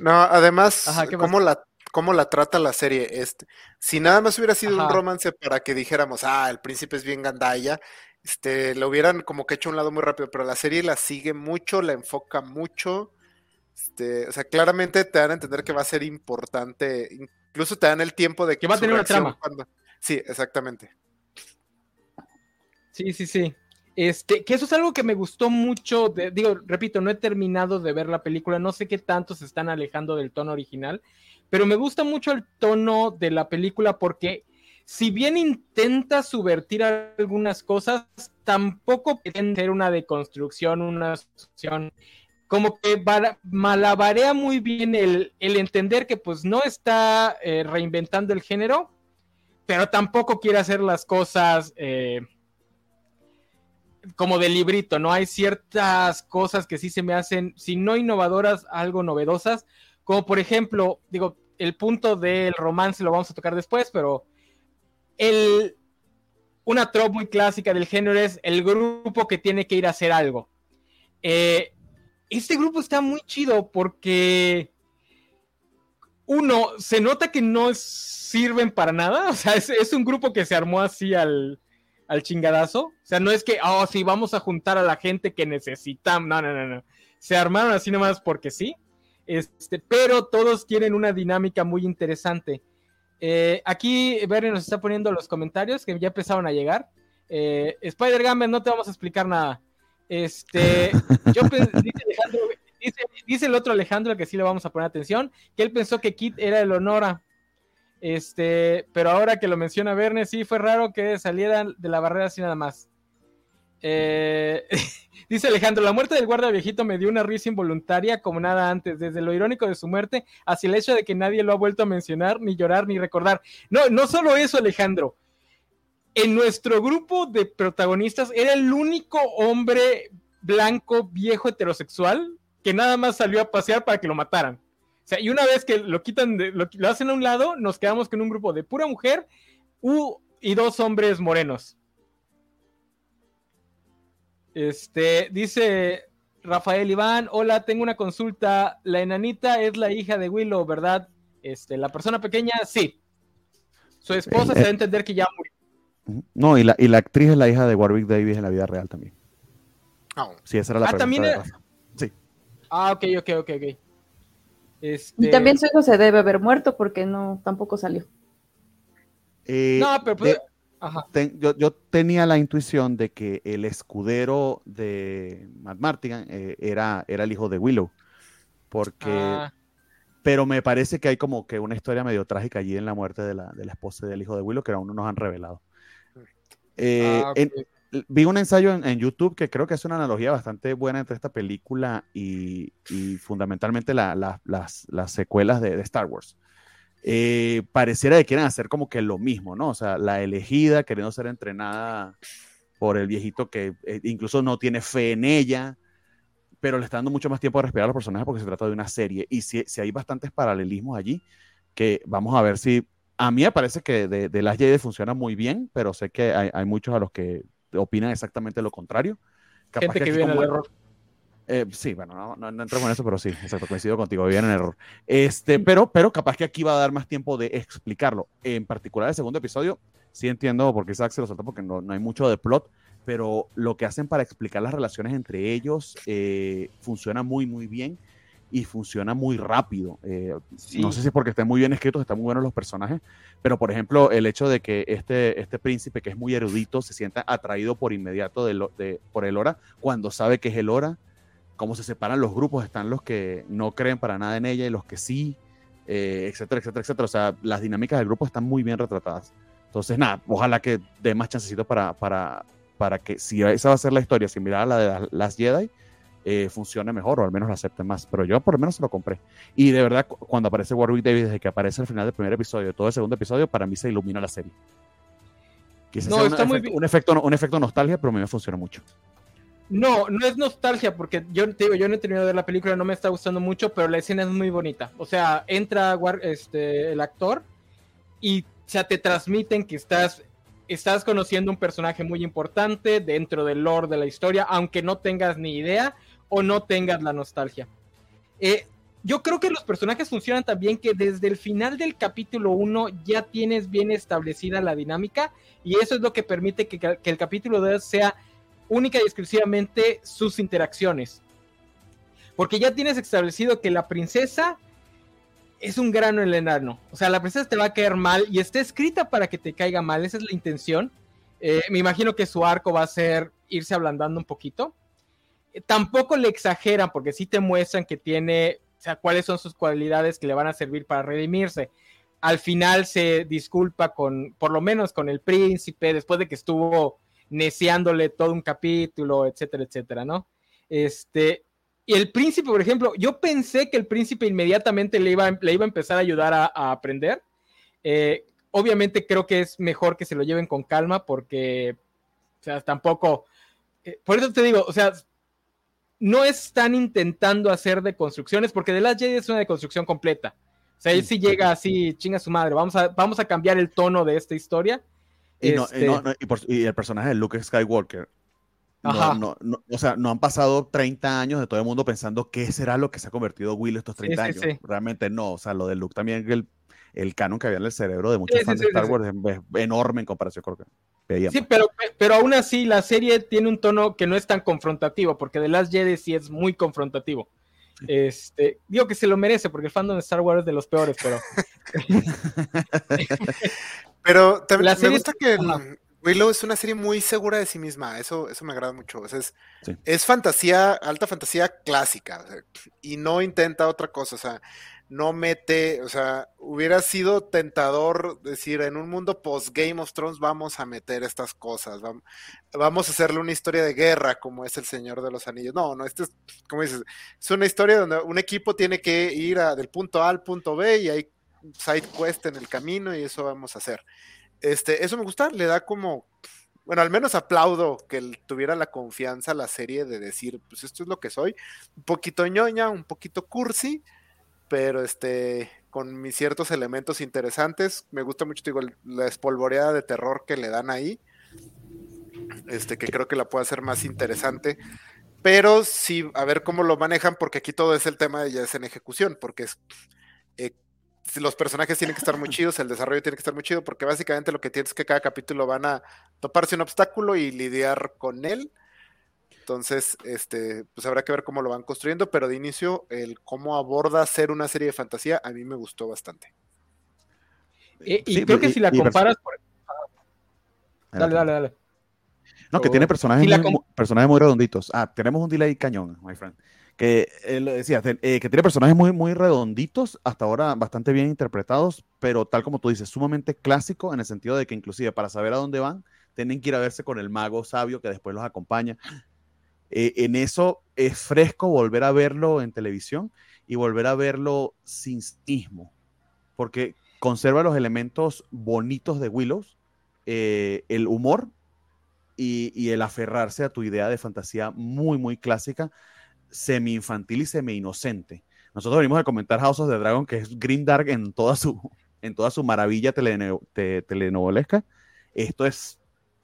S3: No, además, como la cómo la trata la serie. Este, si nada más hubiera sido un romance para que dijéramos, ah, el príncipe es bien gandaya, este, lo hubieran como que hecho a un lado muy rápido, pero la serie la sigue mucho, la enfoca mucho. Este, o sea, claramente te dan a entender que va a ser importante, incluso te dan el tiempo de
S1: que, va a tener una trama.
S3: Sí, exactamente.
S1: Sí, sí, sí. Este, que eso es algo que me gustó mucho. digo, repito, no he terminado de ver la película, no sé qué tanto se están alejando del tono original, pero me gusta mucho el tono de la película porque si bien intenta subvertir algunas cosas, tampoco pretende ser una deconstrucción, una solución. Como que malabarea muy bien el, entender que pues no está eh, reinventando el género, pero tampoco quiere hacer las cosas eh, como de librito, ¿no? Hay ciertas cosas que sí se me hacen, si no innovadoras, algo novedosas, como por ejemplo, digo, el punto del romance lo vamos a tocar después, pero el, una tropa muy clásica del género es el grupo que tiene que ir a hacer algo. Eh, este grupo está muy chido porque uno, se nota que no sirven para nada, o sea, es, un grupo que se armó así al, al, chingadazo, o sea, no es que, oh, sí, vamos a juntar a la gente que necesitamos, no, no, no, no, se armaron así nomás porque sí, este, pero todos tienen una dinámica muy interesante. Eh, aquí Bernie nos está poniendo los comentarios que ya empezaron a llegar. Eh, Spider Gamer, no te vamos a explicar nada. Este, yo dice, el otro Alejandro que sí le vamos a poner atención, que él pensó que Kit era el Honora. Este, pero ahora que lo menciona Verne, sí fue raro que salieran de la barrera así nada más. Eh, dice Alejandro, la muerte del guardia viejito me dio una risa involuntaria como nada antes, desde lo irónico de su muerte hacia el hecho de que nadie lo ha vuelto a mencionar, ni llorar, ni recordar. No, no solo eso, Alejandro. En nuestro grupo de protagonistas era el único hombre blanco, viejo, heterosexual, que nada más salió a pasear para que lo mataran. O sea, y una vez que lo quitan, lo, hacen a un lado, nos quedamos con un grupo de pura mujer y dos hombres morenos. Este, dice Rafael Iván, hola, tengo una consulta. La enanita es la hija de Willow, ¿verdad? Este, la persona pequeña, sí. Su esposa se va a entender que ya murió.
S4: No, y la, y la actriz es la hija de Warwick Davis en la vida real también.
S3: Oh.
S4: Sí, esa era la
S1: Ah,
S4: pregunta
S1: también
S4: de. Sí.
S1: Ah, ok, ok, ok, ok.
S2: Y
S1: Este,
S2: también su hijo se debe haber muerto porque no, tampoco salió.
S4: Eh,
S1: No, pero pues,
S4: de-. Ten- yo, yo tenía la intuición de que el escudero de Matt Martin eh, era, era el hijo de Willow. Porque,
S1: Ah,
S4: pero me parece que hay como que una historia medio trágica allí en la muerte de la, de la esposa y del hijo de Willow que aún no nos han revelado. Eh,
S1: ah, ok.
S4: en- vi un ensayo en, en YouTube que creo que es una analogía bastante buena entre esta película y, y fundamentalmente la- la- las, las secuelas de, de Star Wars. Eh, pareciera que quieren hacer como que lo mismo, ¿no? O sea, la elegida queriendo ser entrenada por el viejito que eh, incluso no tiene fe en ella, pero le está dando mucho más tiempo a respirar a los personajes porque se trata de una serie. Y si, si hay bastantes paralelismos allí, que vamos a ver si... A mí me parece que de, de las Jedi funciona muy bien, pero sé que hay, hay muchos a los que opinan exactamente lo contrario. Capaz
S1: gente que el
S4: como-
S1: error.
S4: Eh, sí, bueno, no, no, no en eso, pero sí, exacto, coincido contigo, vivían en error. Este, pero, pero capaz que aquí va a dar más tiempo de explicarlo. En particular el segundo episodio, sí entiendo por qué Zack se lo soltó, porque no, no hay mucho de plot, pero lo que hacen para explicar las relaciones entre ellos eh, funciona muy, muy bien y funciona muy rápido. Eh,
S1: Sí.
S4: No sé si es porque están muy bien escritos, están muy buenos los personajes, pero por ejemplo, el hecho de que este, este príncipe que es muy erudito se sienta atraído por inmediato de lo- de- por el Hora cuando sabe que es el Hora, cómo se separan los grupos, están los que no creen para nada en ella y los que sí, eh, etcétera, etcétera, etcétera. O sea, las dinámicas del grupo están muy bien retratadas. Entonces, nada, ojalá que dé más chancecito para, para, para que si esa va a ser la historia similar a la de las- Jedi, eh, funcione mejor o al menos la acepte más. Pero yo por lo menos se lo compré. Y de verdad, cu- cuando aparece Warwick Davis, desde que aparece al final del primer episodio, todo el segundo episodio, para mí se ilumina la serie. Quizás
S1: No,
S4: sea un,
S1: está muy
S4: efecto,
S1: bien.
S4: un, efecto, un efecto nostalgia, pero a mí me funciona mucho.
S1: No, no es nostalgia, porque yo te digo, yo no he terminado de ver la película, no me está gustando mucho, pero la escena es muy bonita. O sea, entra este, el actor y o sea, te transmiten que estás, estás conociendo un personaje muy importante dentro del lore de la historia, aunque no tengas ni idea o no tengas la nostalgia. Eh, yo creo que los personajes funcionan también que desde el final del capítulo 1 ya tienes bien establecida la dinámica y eso es lo que permite que, que el capítulo 2 sea única y exclusivamente sus interacciones. Porque ya tienes establecido que la princesa es un grano en el enano. O sea, la princesa te va a caer mal y está escrita para que te caiga mal. Esa es la intención. Eh, me imagino que su arco va a ser irse ablandando un poquito. Eh, tampoco le exageran porque sí te muestran que tiene, o sea, cuáles son sus cualidades que le van a servir para redimirse. Al final se disculpa con, por lo menos con el príncipe, después de que estuvo neciándole todo un capítulo, etcétera, etcétera, ¿no? Este, y el príncipe, por ejemplo, yo pensé que el príncipe inmediatamente le iba, le iba a empezar a ayudar a, a aprender. Eh, obviamente creo que es mejor que se lo lleven con calma porque, o sea, tampoco, eh, por eso te digo, o sea, no están intentando hacer de construcciones porque The Last Jedi es una deconstrucción completa. O sea, él sí llega así, chinga su madre, vamos a, vamos a cambiar el tono de esta historia.
S4: Y, no- y
S1: Este-
S4: no- y por- y el personaje de Luke Skywalker. No,
S1: Ajá.
S4: no- no- o sea, no han pasado 30 años de todo el mundo pensando qué será lo que se ha convertido Will estos 30
S1: sí,
S4: años.
S1: sí.
S4: Realmente no. O sea, lo de Luke también, el, el canon que había en el cerebro de muchos fans de Star Wars es, es enorme en comparación con lo que veíamos.
S1: Sí, pero, pero aún así la serie tiene un tono que no es tan confrontativo, porque The Last Jedi sí es muy confrontativo. Este, digo que se lo merece, porque el fandom de Star Wars es de los peores, pero
S3: Pero también me
S1: serie-
S3: gusta que
S1: Ajá.
S3: Willow es una serie muy segura de sí misma. Eso, eso me agrada mucho. O sea, es,
S4: Sí.
S3: es fantasía, alta fantasía clásica. o sea, y no intenta otra cosa. O sea, no mete. O sea, hubiera sido tentador decir en un mundo post Game of Thrones vamos a meter estas cosas. vam- Vamos a hacerle una historia de guerra como es el Señor de los Anillos. No, no, esto es, como dices, es una historia donde un equipo tiene que ir a- del punto A al punto B y hay side quest en el camino y eso vamos a hacer. Este, eso me gusta, le da como, bueno, al menos aplaudo que tuviera la confianza la serie de decir, pues esto es lo que soy, un poquito ñoña, un poquito cursi, pero este, con mis ciertos elementos interesantes, me gusta mucho, digo, la espolvoreada de terror que le dan ahí, este, que creo que la puede hacer más interesante, pero sí, a ver cómo lo manejan, porque aquí todo es el tema de ya es en ejecución, porque es, eh, los personajes tienen que estar muy chidos, el desarrollo tiene que estar muy chido, porque básicamente lo que tienes es que cada capítulo van a toparse un obstáculo y lidiar con él. Entonces, este, pues habrá que ver cómo lo van construyendo, pero de inicio, el cómo aborda ser una serie de fantasía, a mí me gustó bastante.
S1: Y, y creo que si la comparas. Por... Dale, dale, dale.
S4: No, que tiene personajes, muy, personajes muy redonditos. Ah, tenemos un delay cañón, my friend. Que él decía, eh, que tiene personajes muy, muy redonditos, hasta ahora bastante bien interpretados, pero tal como tú dices, sumamente clásico en el sentido de que inclusive para saber a dónde van, tienen que ir a verse con el mago sabio que después los acompaña. Eh, en eso es fresco volver a verlo en televisión y volver a verlo sin sismo, porque conserva los elementos bonitos de Willows, eh, el humor y, el aferrarse a tu idea de fantasía muy, muy clásica, semi-infantil y semi-inocente. Nosotros venimos a comentar House of the Dragon, que es Green Dark en toda su, en toda su maravilla telenovelesca. Esto es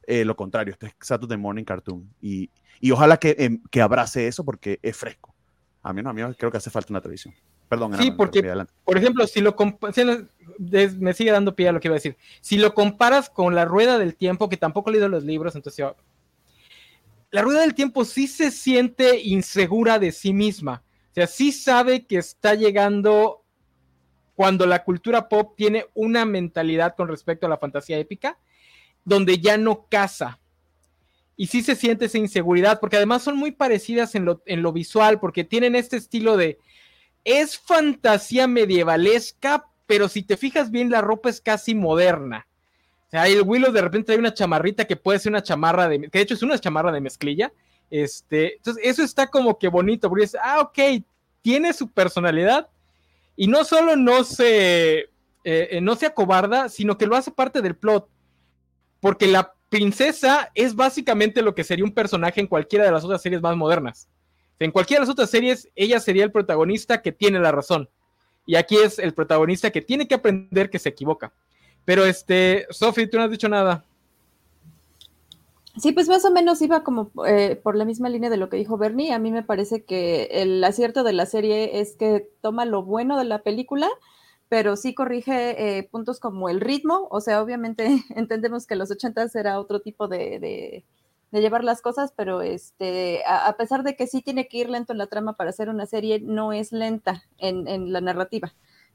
S4: eh, lo contrario, esto es Saturday Morning Cartoon. Y, y ojalá que, em, que, abrace eso porque es fresco. A mí no, a mí creo que hace falta una televisión. Perdón.
S1: Sí, porque, por ejemplo, si lo me sigue dando pie a lo que iba a decir. Si lo comparas con la rueda del tiempo, que tampoco he leído los libros, entonces la rueda del tiempo sí se siente insegura de sí misma. O sea, sí sabe que está llegando cuando la cultura pop tiene una mentalidad con respecto a la fantasía épica, donde ya no casa. Y sí se siente esa inseguridad, porque además son muy parecidas en lo, en lo visual, porque tienen este estilo de es fantasía medievalesca, pero si te fijas bien, la ropa es casi moderna. Sea, el Willow de repente hay una chamarrita que puede ser una chamarra de, que de hecho es una chamarra de mezclilla. Este, entonces eso está como que bonito, porque es, ah, ok, tiene su personalidad y no solo no se, eh, eh, no se acobarda, sino que lo hace parte del plot, porque la princesa es básicamente lo que sería un personaje en cualquiera de las otras series más modernas. En cualquiera de las otras series, ella sería el protagonista que tiene la razón. Y aquí es el protagonista que tiene que aprender que se equivoca. Pero este, Sophie, tú no has dicho nada.
S2: Sí, pues más o menos iba como eh, por la misma línea de lo que dijo Bernie. A mí me parece que el acierto de la serie es que toma lo bueno de la película, pero sí corrige eh, puntos como el ritmo. O sea, obviamente entendemos que los ochentas era otro tipo de llevar las cosas, pero este, a, pesar de que sí tiene que ir lento en la trama para hacer una serie, no es lenta en, la narrativa,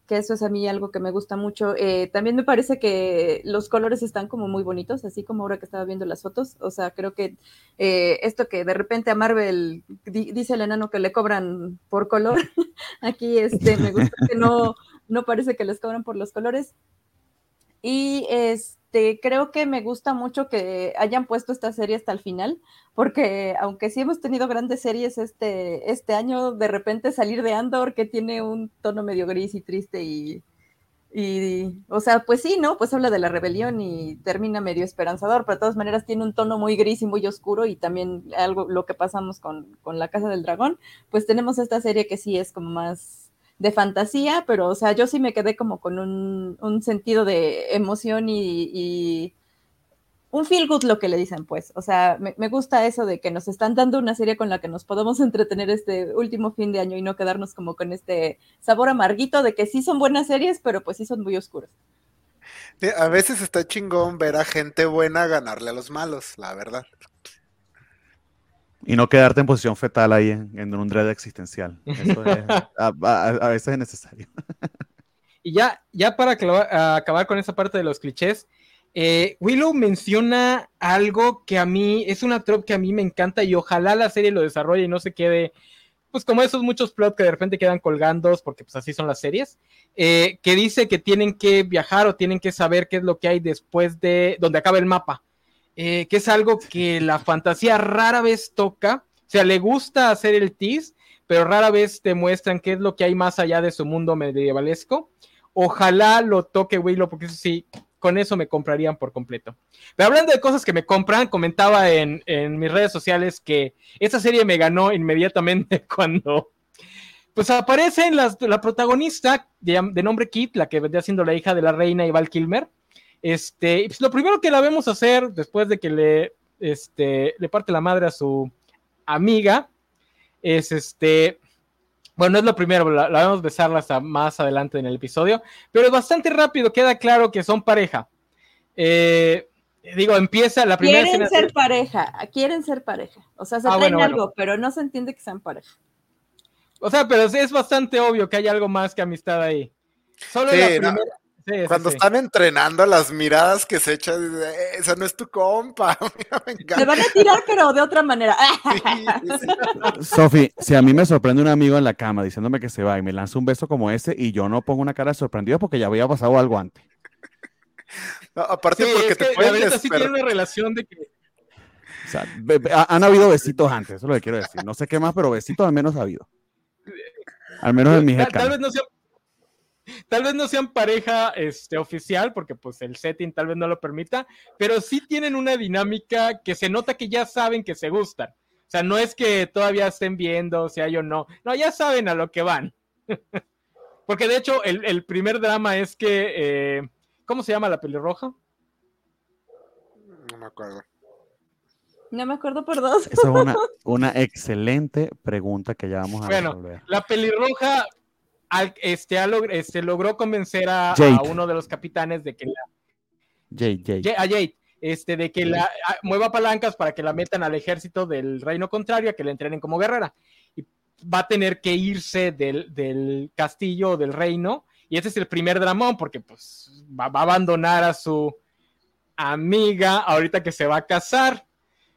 S2: que eso es a mí algo que me gusta mucho. Eh, también me parece que los colores están como muy bonitos, así como ahora que estaba viendo las fotos, o sea, creo que eh, esto que de repente a Marvel dice el enano que le cobran por color, aquí este, me gusta que no, no parece que les cobran por los colores. Y es este, creo que me gusta mucho que hayan puesto esta serie hasta el final, porque aunque sí hemos tenido grandes series este, este año, de repente salir de Andor, que tiene un tono medio gris y triste y, y, o sea, pues sí, ¿no? Pues habla de la rebelión y termina medio esperanzador, pero de todas maneras tiene un tono muy gris y muy oscuro y también algo, lo que pasamos con, con La Casa del Dragón, pues tenemos esta serie que sí es como más de fantasía, pero o sea, yo sí me quedé como con un, un sentido de emoción y, un feel good lo que le dicen, pues. O sea, me, me, gusta eso de que nos están dando una serie con la que nos podemos entretener este último fin de año y no quedarnos como con este sabor amarguito de que sí son buenas series, pero pues sí son muy oscuras.
S3: A veces está chingón ver a gente buena ganarle a los malos, la verdad.
S4: Y no quedarte en posición fetal ahí en, un dread existencial. Eso a, veces es necesario.
S1: Y ya, ya para acabar con esa parte de los clichés, eh, Willow menciona algo que a mí es una trope que a mí me encanta y ojalá la serie lo desarrolle y no se quede, pues como esos muchos plots que de repente quedan colgando, porque pues así son las series, eh, que dice que tienen que viajar o tienen que saber qué es lo que hay después de donde acaba el mapa. Eh, que es algo que la fantasía rara vez toca. O sea, le gusta hacer el tease, pero rara vez te muestran qué es lo que hay más allá de su mundo medievalesco. Ojalá lo toque Willow, porque eso sí, con eso me comprarían por completo. Pero hablando de cosas que me compran, comentaba en, mis redes sociales que esta serie me ganó inmediatamente cuando pues aparece la, la protagonista de, de, nombre Kit, la que vendría siendo la hija de la reina y Val Kilmer. Este, pues lo primero que la vemos hacer después de que le, este, le parte la madre a su amiga es este, Bueno, no es lo primero, la, la vamos a besar hasta más adelante en el episodio, pero es bastante rápido, queda claro que son pareja. Eh, digo, empieza la primera
S2: quieren
S1: escena-
S2: ser pareja, quieren ser pareja. O sea, se
S1: Ah,
S2: traen
S1: bueno, bueno.
S2: algo, pero no se entiende que sean pareja.
S1: O sea, pero es bastante obvio que hay algo más que amistad ahí. Solo
S3: Sí,
S1: la primera. Sí,
S3: Cuando
S1: sí.
S3: están entrenando las miradas que se echan, dice, "Eh, esa no es tu compa. Me
S2: van a tirar, pero de otra manera.
S4: Sofi, si a mí me sorprende un amigo en la cama diciéndome que se va y me lanza un beso como ese y yo no pongo una cara de sorprendido porque ya había pasado algo antes.
S3: No, aparte
S1: Sí,
S3: porque
S1: es
S3: te
S1: que
S3: pueden
S1: verdad sí tiene una relación de que.
S4: O sea, be- be- ha- han habido besitos antes, eso es lo que quiero decir. No sé qué más, pero besitos al menos ha habido. Al menos en mi
S1: Tal, tal vez no sean, tal vez no sean pareja este, oficial, porque pues el setting tal vez no lo permita, pero sí tienen una dinámica que se nota que ya saben que se gustan. O sea, no es que todavía estén viendo si hay o no. No, ya saben a lo que van. porque de hecho, el, el primer drama es que. eh, ¿Cómo se llama la pelirroja?
S3: No me acuerdo.
S2: No me acuerdo por dos.
S4: Esa es una, una excelente pregunta que ya vamos a
S1: Bueno,
S4: resolver.
S1: La pelirroja al- este, ha log- este, logró convencer a, a
S4: Jade.
S1: uno de los capitanes de que la. Ye- a Jade, este, de que la a- mueva palancas para que la metan al ejército del reino contrario, a que la entrenen como guerrera. Y va a tener que irse del, del castillo del reino. Y ese es el primer dramón, porque pues va, va a abandonar a su amiga ahorita que se va a casar.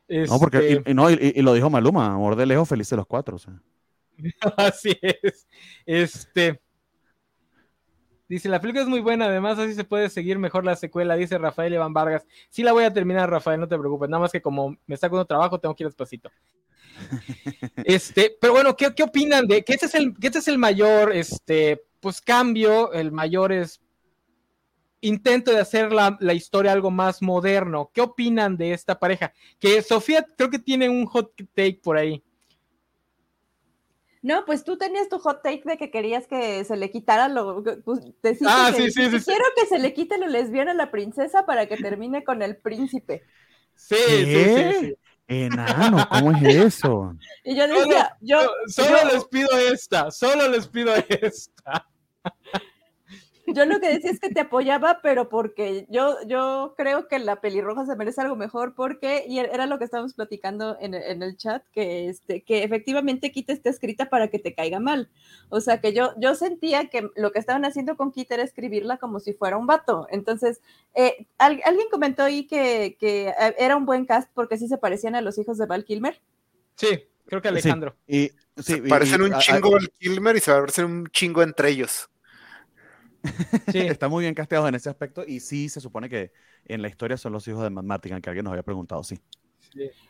S4: No, porque
S1: Este,
S4: y, y no, y, y lo dijo Maluma, amor de lejos, felices los cuatro. o sea.
S1: Así es. Este. Dice, la película es muy buena, además así se puede seguir mejor la secuela, dice Rafael Iván Vargas. Sí la voy a terminar, Rafael, no te preocupes, nada más que como me está con trabajo, tengo que ir despacito. Este, pero bueno, ¿qué, qué opinan de que este es el, que este es el mayor, este, pues cambio, el mayor es intento de hacer la, la historia algo más moderno? ¿Qué opinan de esta pareja? Que Sofía creo que tiene un hot take por ahí.
S2: No, pues tú tenías tu hot take de que querías que se le quitara lo. pues,
S1: Ah,
S2: que-
S1: sí, sí, sí, sí.
S2: Quiero que se le quite lo lesbiana a la princesa para que termine con el príncipe.
S1: Sí, sí, sí.
S4: Enano, ¿cómo es eso?
S2: Y yo decía, yo,
S1: Solo
S2: yo-
S1: les pido esta, solo les pido esta.
S2: Yo lo que decía es que te apoyaba, pero porque yo, yo creo que la pelirroja se merece algo mejor, porque, y era lo que estábamos platicando en, el- en el chat, que, este, que efectivamente Kit está escrita para que te caiga mal. O sea, que yo, yo sentía que lo que estaban haciendo con Kit era escribirla como si fuera un vato. Entonces, eh, al- alguien comentó ahí que, que eh, era un buen cast porque sí se parecían a los hijos de Val Kilmer.
S1: Sí, creo que Alejandro.
S4: Y, sí,
S3: Se parecen
S4: y-
S3: un
S4: a- a-
S3: chingo el Kilmer y se va a parecer un chingo entre ellos.
S1: Sí.
S4: Está muy bien casteados en ese aspecto y sí se supone que en la historia son los hijos de Matt Martin, que alguien nos había preguntado, sí.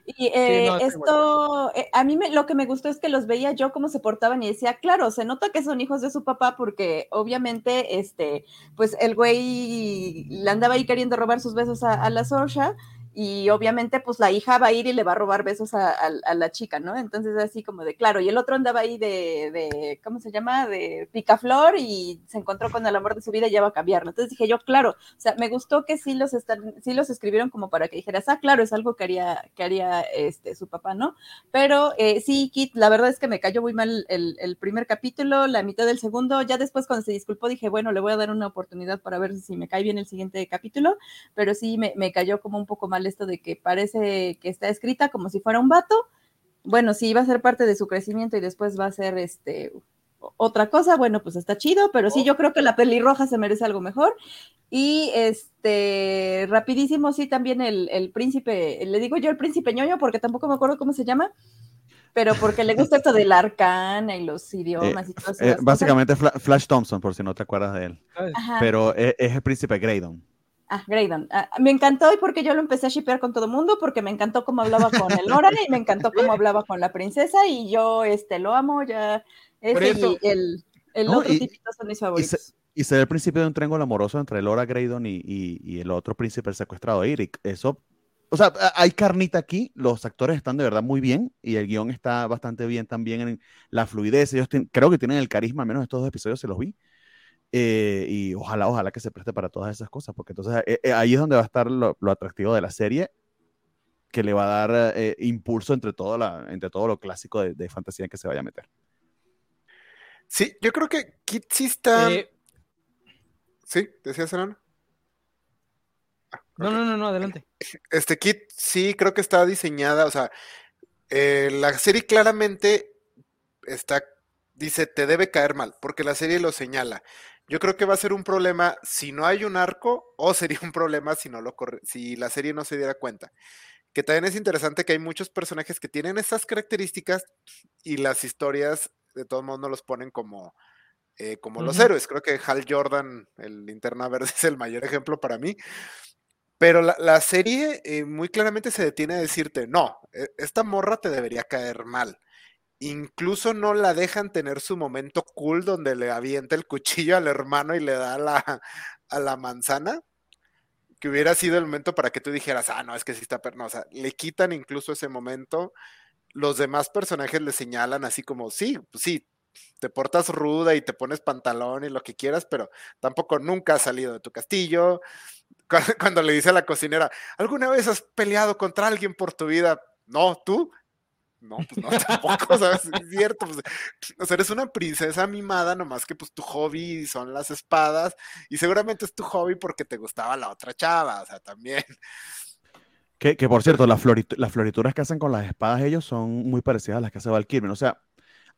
S2: Y eh,
S1: no,
S2: esto, eh, a mí me- lo que me gustó es que los veía yo cómo se portaban y decía, claro, se nota que son hijos de su papá porque obviamente, este, pues el güey le andaba ahí queriendo robar sus besos a, a la Sorsha y obviamente pues la hija va a ir y le va a robar besos a, la chica, ¿no? Entonces así como de, claro, y el otro andaba ahí de, de, ¿cómo se llama? De picaflor y se encontró con el amor de su vida y ya va a cambiarlo. Entonces dije yo, claro, o sea, me gustó que sí los, están, sí los escribieron como para que dijeras, ah, claro, es algo que haría, que haría este, su papá, ¿no? Pero eh, sí, Kit, la verdad es que me cayó muy mal el, primer capítulo, la mitad del segundo, ya después cuando se disculpó dije, bueno, le voy a dar una oportunidad para ver si me cae bien el siguiente capítulo, pero sí me cayó como un poco mal esto de que parece que está escrita como si fuera un vato. Bueno, sí, va a ser parte de su crecimiento y después va a ser este otra cosa, bueno, pues está chido, pero sí, yo creo que la pelirroja se merece algo mejor. Y este, rapidísimo, sí, también el, el príncipe, le digo yo el príncipe ñoño porque tampoco me acuerdo cómo se llama, pero porque le gusta esto del arcana y los idiomas y todas
S4: Eh,
S2: esas cosas.
S4: básicamente Fla- Flash Thompson, por si no te acuerdas de él.
S2: Ajá.
S4: Pero es, es el príncipe Graydon.
S2: Ah, Graydon. Ah, me encantó y porque yo lo empecé a shipear con todo el mundo, porque me encantó cómo hablaba con el Nora y me encantó cómo hablaba con la princesa y yo este, lo amo, ya ese
S1: eso-
S2: y el, el
S4: No,
S2: otro
S4: y-
S2: tipito son mis favoritos.
S4: Y se ve el principio de un triángulo amoroso entre Laura Graydon y, y- el otro príncipe secuestrado, Eric. Eso, o sea, hay carnita aquí, los actores están de verdad muy bien y el guion está bastante bien también en la fluidez. Ellos creo que tienen el carisma, al menos estos dos episodios se los vi. Eh, y ojalá, ojalá que se preste para todas esas cosas, porque entonces eh, eh, ahí es donde va a estar lo, lo atractivo de la serie, que le va a dar eh, impulso entre todo, la, entre todo lo clásico de, de fantasía en que se vaya a meter.
S3: Sí, yo creo que Kit sí está.
S1: Eh,
S3: Sí, decías, Serrano.
S1: no, no, no, no, adelante.
S3: Este Kit sí creo que está diseñada, o sea, eh, la serie claramente está, dice, te debe caer mal, porque la serie lo señala. Yo creo que va a ser un problema si no hay un arco, o sería un problema si no lo corre, si la serie no se diera cuenta. Que también es interesante que hay muchos personajes que tienen estas características y las historias de todos modos no los ponen como, eh, como los héroes. Creo que Hal Jordan, el linterna verde, es el mayor ejemplo para mí. Pero la, la serie eh, muy claramente se detiene a decirte, no, e- esta morra te debería caer mal. Incluso no la dejan tener su momento cool donde le avienta el cuchillo al hermano y le da la, a la manzana, que hubiera sido el momento para que tú dijeras, ah, no, es que sí está pernosa. Le quitan incluso ese momento. Los demás personajes le señalan así como, sí, pues sí, te portas ruda y te pones pantalón y lo que quieras, pero tampoco nunca has salido de tu castillo. Cu- Cuando le dice a la cocinera, ¿alguna vez has peleado contra alguien por tu vida? No, ¿tú? No, pues no, tampoco, sea, es cierto. pues, o sea, eres una princesa mimada, nomás que pues tu hobby son las espadas y seguramente es tu hobby porque te gustaba la otra chava, o sea, también.
S4: Que, que, por cierto, las, florit- las florituras que hacen con las espadas ellos son muy parecidas a las que hace Val. O sea,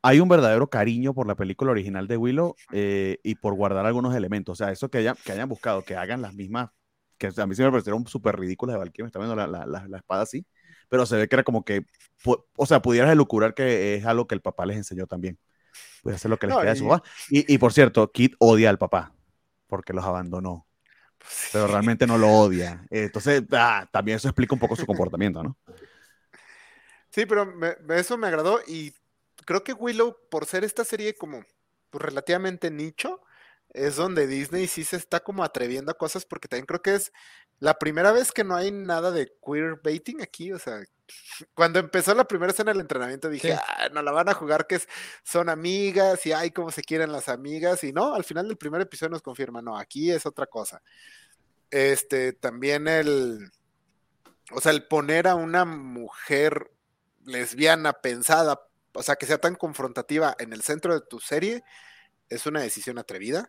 S4: hay un verdadero cariño por la película original de Willow eh, y por guardar algunos elementos. O sea, eso que, que hayan buscado, que hagan las mismas, que a mí sí me parecieron súper ridículas de Val Kilmer, está viendo la, la- la- la espada así, pero se ve que era como que, o sea, pudieras elucurar que es algo que el papá les enseñó también. Puede ser lo que les
S3: No,
S4: queda de su
S3: y-
S4: papá. Y, y por cierto, Kid odia al papá porque los abandonó,
S3: Pues,
S4: pero realmente no lo odia. Entonces, ah, también eso explica un poco su comportamiento, ¿no?
S3: Sí, pero me- eso me agradó y creo que Willow, por ser esta serie como pues, relativamente nicho, es donde Disney sí se está como atreviendo a cosas porque también creo que es la primera vez que no hay nada de queer baiting aquí, o sea, cuando empezó la primera escena del entrenamiento dije,
S1: Sí.
S3: ah, no la van a jugar que es- son amigas y ay, cómo se quieren las amigas y no, al final del primer episodio nos confirma, no, aquí es otra cosa. Este, también el, o sea, el poner a una mujer lesbiana pensada, o sea, que sea tan confrontativa en el centro de tu serie, es una decisión atrevida.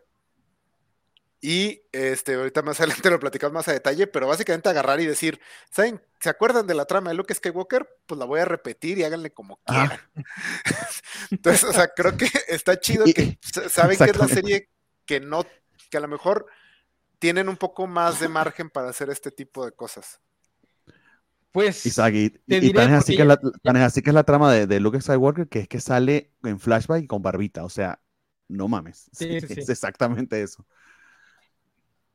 S3: Y este, ahorita más adelante lo platicamos más a detalle, pero básicamente agarrar y decir, ¿saben? ¿Se acuerdan de la trama de Luke Skywalker? Pues la voy a repetir y háganle como
S4: Ah.
S3: quieran. Entonces, o sea, creo que está chido que saben que es la serie que no, que a lo mejor tienen un poco más de margen para hacer este tipo de cosas.
S1: Pues
S4: Isaac, y,
S1: te
S4: y tan, es así que la, tan es así que es la trama de, de Luke Skywalker que es que sale en flashback y con barbita. O sea, no mames.
S1: Sí, sí,
S4: es exactamente eso.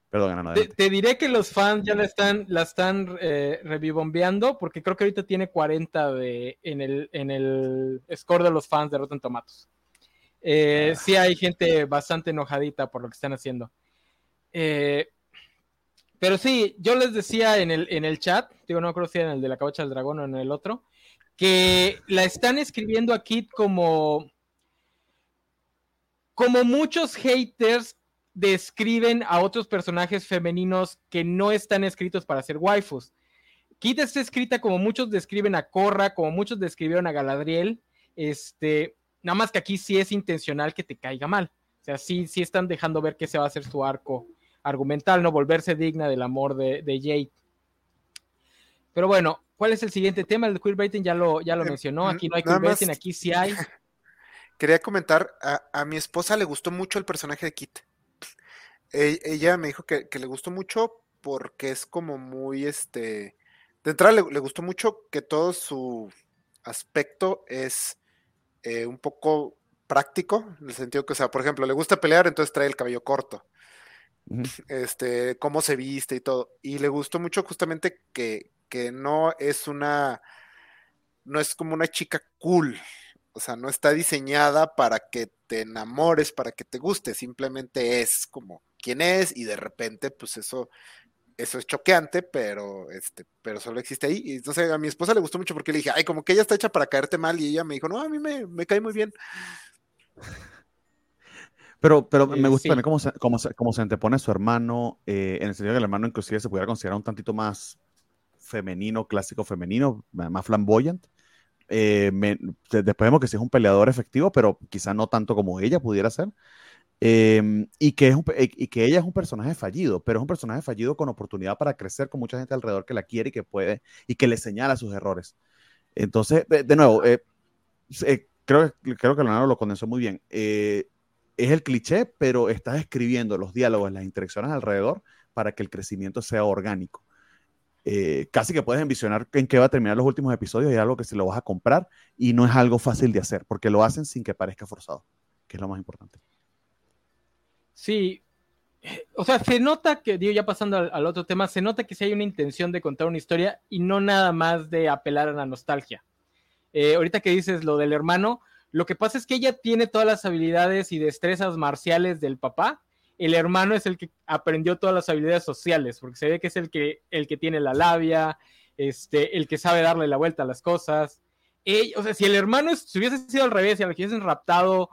S4: Perdón, Ana,
S1: Te, diré que los fans ya la están, la están eh, revivombeando porque creo que ahorita tiene 40 de, en, el, en el score de los fans de Rotten Tomatoes. Eh,
S4: Ah.
S1: Sí hay gente bastante enojadita por lo que están haciendo. Eh, pero sí, yo les decía en el, en el chat, digo, no creo si era en el de la cabocha del dragón o en el otro, que la están escribiendo aquí como, como muchos haters describen a otros personajes femeninos que no están escritos para ser waifus. Kit está escrita como muchos describen a Korra, como muchos describieron a Galadriel, este, nada más que aquí sí es intencional que te caiga mal. O sea, sí, sí están dejando ver que se va a hacer su arco argumental, no volverse digna del amor de, de Jade. Pero bueno, ¿cuál es el siguiente tema? El queerbaiting ya lo, ya lo
S3: Eh,
S1: mencionó. Aquí no hay queerbaiting, aquí sí hay.
S3: Quería comentar, a, a mi esposa le gustó mucho el personaje de Kit. E- ella me dijo que, que le gustó mucho porque es como muy, este, de entrada le, le gustó mucho que todo su aspecto es eh, un poco práctico, en el sentido que, o sea, por ejemplo, le gusta pelear, entonces trae el cabello corto, este, cómo se viste y todo. Y le gustó mucho justamente que, que no es una, no es como una chica cool, o sea, no está diseñada para que te enamores, para que te guste, simplemente es como quien es y de repente, pues eso, eso es choqueante, pero este, pero solo existe ahí. Y entonces a mi esposa le gustó mucho porque le dije, ay, como que ella está hecha para caerte mal y ella me dijo, no, a mí me, me cae muy bien.
S4: Pero, pero
S1: Eh,
S4: me gusta
S1: sí.
S4: también cómo se, cómo, se, cómo se antepone a su hermano, eh, en el sentido que el hermano inclusive se pudiera considerar un tantito más femenino, clásico femenino, más flamboyant. Eh, después vemos que sí es un peleador efectivo, pero quizá no tanto como ella pudiera ser. Em, y, que es y que ella es un personaje fallido, pero es un personaje fallido con oportunidad para crecer con mucha gente alrededor que la quiere y que puede y que le señala sus errores. Entonces, de, nuevo, eh, eh, creo, creo que Leonardo lo condensó muy bien. es el cliché, pero estás escribiendo los diálogos, las interacciones alrededor para que el crecimiento sea orgánico. Eh, casi que puedes envisionar en qué va a terminar los últimos episodios y algo que se lo vas a comprar y no es algo fácil de hacer porque lo hacen sin que parezca forzado, que es lo más importante.
S1: Sí, o sea, se nota que, digo, ya pasando al, otro tema, se nota que sí hay una intención de contar una historia y no nada más de apelar a la nostalgia. Eh, ahorita que dices lo del hermano, lo que pasa es que ella tiene todas las habilidades y destrezas marciales del papá, el hermano es el que aprendió todas las habilidades sociales, porque se ve que es el que, el que tiene la labia, este, el que sabe darle la vuelta a las cosas. o sea, si el hermano si hubiese sido al revés, si lo hubiesen raptado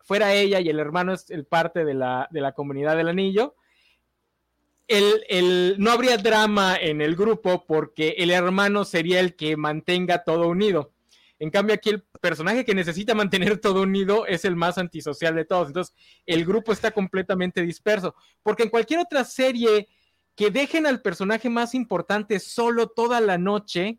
S1: fuera ella y el hermano es el parte de la, de la comunidad del anillo, el, no habría drama en el grupo porque el hermano sería el que mantenga todo unido. En cambio, aquí el personaje que necesita mantener todo unido es el más antisocial de todos. Entonces, el grupo está completamente disperso. Porque en cualquier otra serie que dejen al personaje más importante solo toda la noche,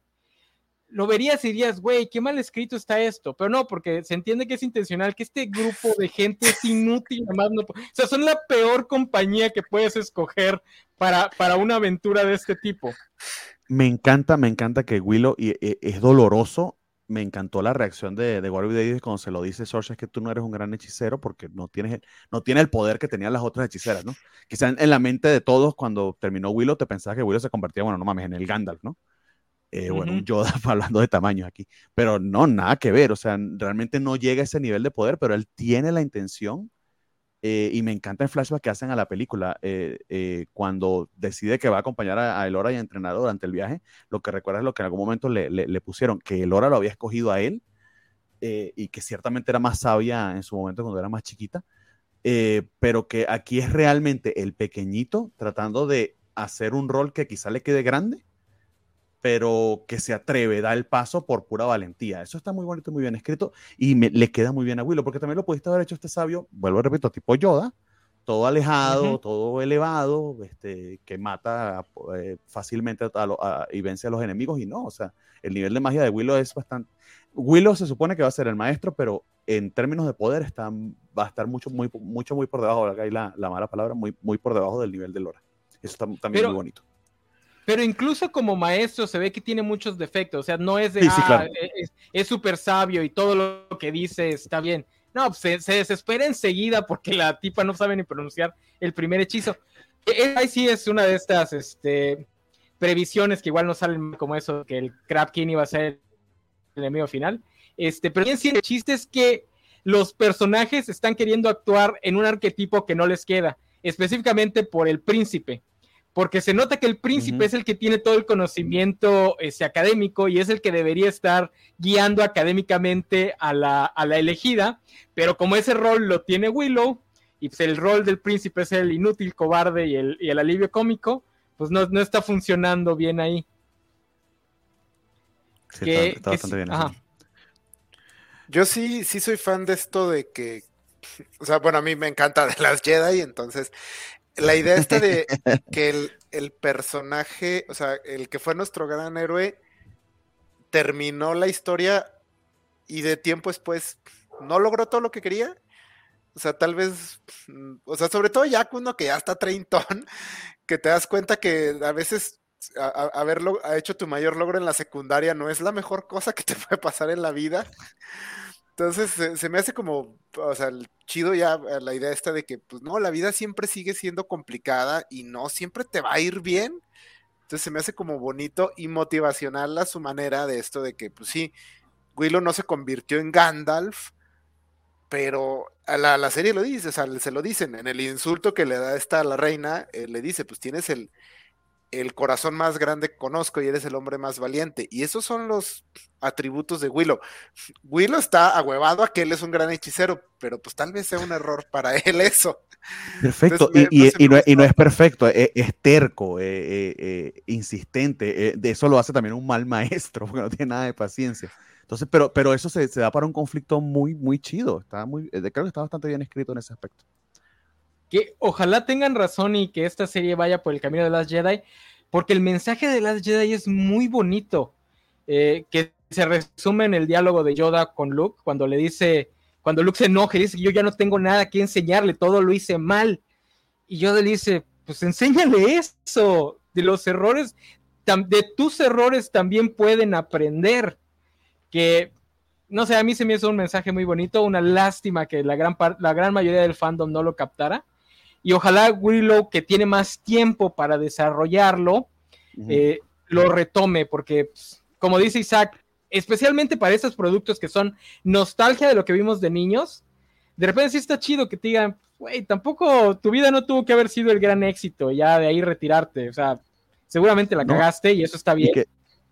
S1: lo verías y dirías, güey, qué mal escrito está esto. Pero no, porque se entiende que es intencional, que este grupo de gente es inútil, más no. O sea, son la peor compañía que puedes escoger para, para una aventura de este tipo.
S4: Me encanta, me encanta que Willow y, e, es doloroso me encantó la reacción de, de Warwick Davis cuando se lo dice Sorge, es que tú no eres un gran hechicero porque no tienes, no tiene el poder que tenían las otras hechiceras, ¿no? Quizá en, la mente de todos cuando terminó Willow te pensabas que Willow se convertía, bueno, no mames, en el Gandalf, ¿no? Eh, bueno, un Yoda hablando de tamaños aquí, pero no, nada que ver, o sea, realmente no llega a ese nivel de poder, pero él tiene la intención eh, y me encanta el flashback que hacen a la película eh, eh, cuando decide que va a acompañar a, Elora y a entrenar durante el viaje. Lo que recuerda es lo que en algún momento le, le, pusieron, que Elora lo había escogido a él y que ciertamente era más sabia en su momento cuando era más chiquita, pero que aquí es realmente el pequeñito tratando de hacer un rol que quizá le quede grande pero que se atreve, da el paso por pura valentía. Eso está muy bonito, muy bien escrito y le queda muy bien a Willow, porque también lo pudiste haber hecho este sabio, vuelvo a repito, tipo Yoda, todo alejado, todo elevado, este, que mata eh, fácilmente y vence a los enemigos y no, o sea, el nivel de magia de Willow es bastante... Willow se supone que va a ser el maestro, pero en términos de poder está, va a estar mucho, muy, mucho, muy por debajo, acá hay la, la mala palabra, muy, muy por debajo del nivel de Lora. Eso está también muy bonito.
S1: Pero incluso como maestro se ve que tiene muchos defectos. O sea, no es de, ah, es súper sabio y todo lo que dice está bien. No, pues, se, se, desespera enseguida porque la tipa no sabe ni pronunciar el primer hechizo. E, ahí sí es una de estas este, previsiones que igual no salen como eso, que el Crab King iba a ser el enemigo final. Este, pero bien sí, el chiste es que los personajes están queriendo actuar en un arquetipo que no les queda, específicamente por el príncipe porque se nota que el príncipe es el que tiene todo el conocimiento ese, académico y es el que debería estar guiando académicamente a la, elegida, pero como ese rol lo tiene Willow, y pues el rol del príncipe es el inútil, cobarde y el, y el alivio cómico, pues no, está funcionando bien ahí.
S4: Sí, está, bastante bien.
S3: Yo sí, sí soy fan de esto de que, o sea, bueno, a mí me encanta de las Jedi, entonces la idea esta de que el, personaje, o sea, el que fue nuestro gran héroe, terminó la historia y de tiempo después no logró todo lo que quería. O sea, tal vez, o sea, sobre todo ya uno que ya está treintón, que te das cuenta que a veces haberlo ha hecho tu mayor logro en la secundaria no es la mejor cosa que te puede pasar en la vida. Entonces se, me hace como, o sea, chido ya eh, la idea esta de que, pues no, la vida siempre sigue siendo complicada y no siempre te va a ir bien. Entonces se me hace como bonito y motivacional a su manera de esto de que, pues sí, Willow no se convirtió en Gandalf, pero a la, serie lo dice, o sea, se lo dicen, en el insulto que le da esta a la reina, eh, le dice, pues tienes el, el corazón más grande que conozco y eres el hombre más valiente. Y esos son los atributos de Willow. Willow está ahuevado a que él es un gran hechicero, pero pues tal vez sea un error para él eso.
S4: Perfecto, y, no, es perfecto, es, terco, eh, eh, eh, insistente. de eso lo hace también un mal maestro, porque no tiene nada de paciencia. Entonces, pero, pero eso se, se da para un conflicto muy, muy chido. Está muy, eh, creo que está bastante bien escrito en ese aspecto.
S1: Que ojalá tengan razón y que esta serie vaya por el camino de las Jedi, porque el mensaje de las Jedi es muy bonito, eh, que se resume en el diálogo de Yoda con Luke, cuando le dice, cuando Luke se enoja y dice yo ya no tengo nada que enseñarle, todo lo hice mal. Y Yoda le dice, pues enséñale eso, de los errores, de tus errores también pueden aprender que, no sé, a mí se me hizo un mensaje muy bonito, una lástima que la gran, la gran mayoría del fandom no lo captara. Y ojalá Willow, que tiene más tiempo para desarrollarlo, eh, lo retome, porque, pues, como dice Isaac, especialmente para estos productos que son nostalgia de lo que vimos de niños, de repente sí está chido que te digan, güey, tampoco tu vida no tuvo que haber sido el gran éxito, ya de ahí retirarte, o sea, seguramente la cagaste y eso está bien.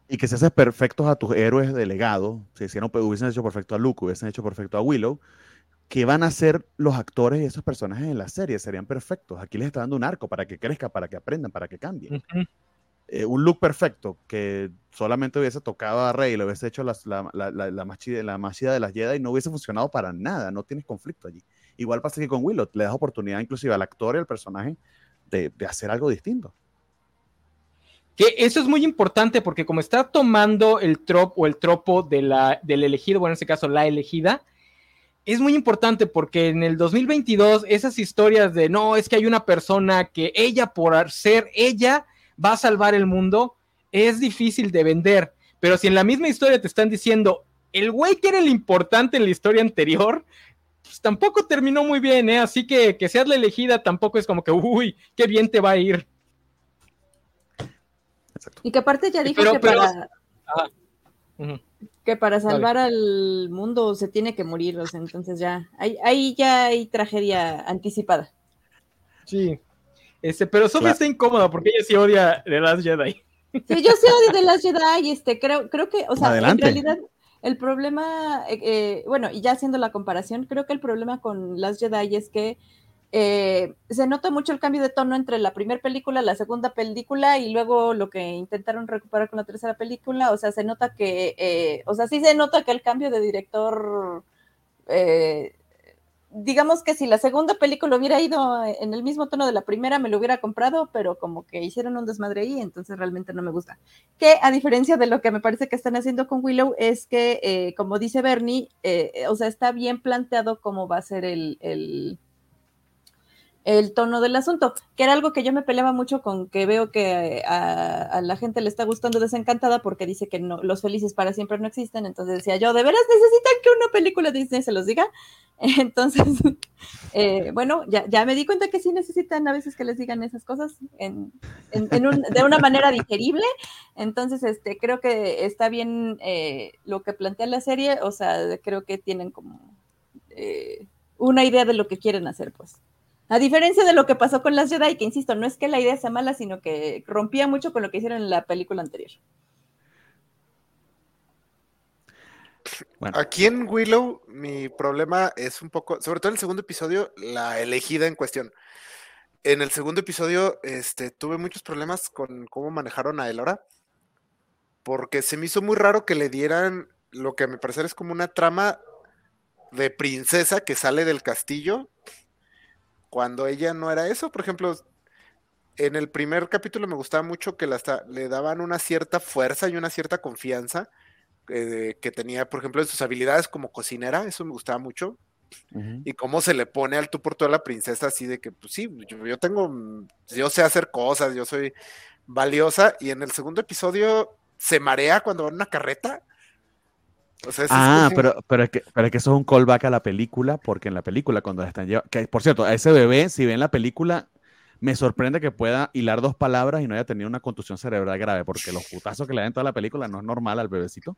S4: y que se hacen perfectos a tus héroes de legado, si hicieron, hubiesen hecho perfecto a Luke, hubiesen hecho perfecto a Willow, que van a ser los actores y esos personajes en la serie, serían perfectos. Aquí les está dando un arco para que crezca, para que aprendan, para que cambien. Eh, un look perfecto que solamente hubiese tocado a Rey, lo hubiese hecho la, la, la, la, más chida, la más de las Jedi, no hubiese funcionado para nada, no tienes conflicto allí. Igual pasa que con Willow, le das oportunidad inclusive al actor y al personaje de, de hacer algo distinto.
S1: Que eso es muy importante porque como está tomando el trop o el tropo de la, del elegido, bueno, en este caso la elegida, es muy importante porque en el 2022 esas historias de no, es que hay una persona que ella por ser ella va a salvar el mundo, es difícil de vender. Pero si en la misma historia te están diciendo, el güey que era el importante en la historia anterior, pues tampoco terminó muy bien, ¿eh? Así que que seas la elegida tampoco es como que, uy, qué bien te va a ir.
S2: Y que aparte ya dijo que, para, que para salvar al mundo se tiene que morir, entonces ya, ahí, ya hay tragedia anticipada.
S1: Sí, este, pero Sofía está incómoda porque ella sí odia The Last Jedi.
S2: Sí, yo sí odio The Last Jedi, este, creo, creo que, o sea, en realidad el problema, eh, eh, bueno, y ya haciendo la comparación, creo que el problema con Last Jedi es que eh, se nota mucho el cambio de tono entre la primera película, la segunda película y luego lo que intentaron recuperar con la tercera película. O sea, se nota que, eh, o sea, sí se nota que el cambio de director, eh, digamos que si la segunda película hubiera ido en el mismo tono de la primera, me lo hubiera comprado, pero como que hicieron un desmadre ahí, entonces realmente no me gusta. Que a diferencia de lo que me parece que están haciendo con Willow, es que, como dice Bernie, o sea, está bien planteado cómo va a ser el el tono del asunto, que era algo que yo me peleaba mucho con que veo que a, la gente le está gustando Desencantada porque dice que no, los felices para siempre no existen, entonces decía yo, ¿de veras necesitan que una película de Disney se los diga? Entonces, eh, bueno, ya, ya, me di cuenta que sí necesitan a veces que les digan esas cosas en, de una manera digerible, entonces este, creo que está bien eh, lo que plantea la serie, o sea, creo que tienen como eh, una idea de lo que quieren hacer, pues. A diferencia de lo que pasó con las Jedi, que insisto, no es que la idea sea mala, sino que rompía mucho con lo que hicieron en la película anterior.
S3: Aquí en Willow, mi problema es un poco, sobre todo en el segundo episodio, la elegida en cuestión. En el segundo episodio, este, tuve muchos problemas con cómo manejaron a Elora, porque se me hizo muy raro que le dieran lo que a mi parecer es como una trama de princesa que sale del castillo cuando ella no era eso. Por ejemplo, en el primer capítulo me gustaba mucho que le daban una cierta fuerza y una cierta confianza eh, que tenía, por ejemplo, en sus habilidades como cocinera, eso me gustaba mucho. Y cómo se le pone al tú por toda la princesa, así de que, pues sí, yo, tengo, yo sé hacer cosas, yo soy valiosa. Y en el segundo episodio se marea cuando va en una carreta
S4: ah, pero, pero, es que, pero es que eso es un callback a la película, porque en la película, cuando están llevando. Que, por cierto, a ese bebé, si ven la película, me sorprende que pueda hilar dos palabras y no haya tenido una contusión cerebral grave, porque los putazos que le dan toda la película no es normal al bebecito.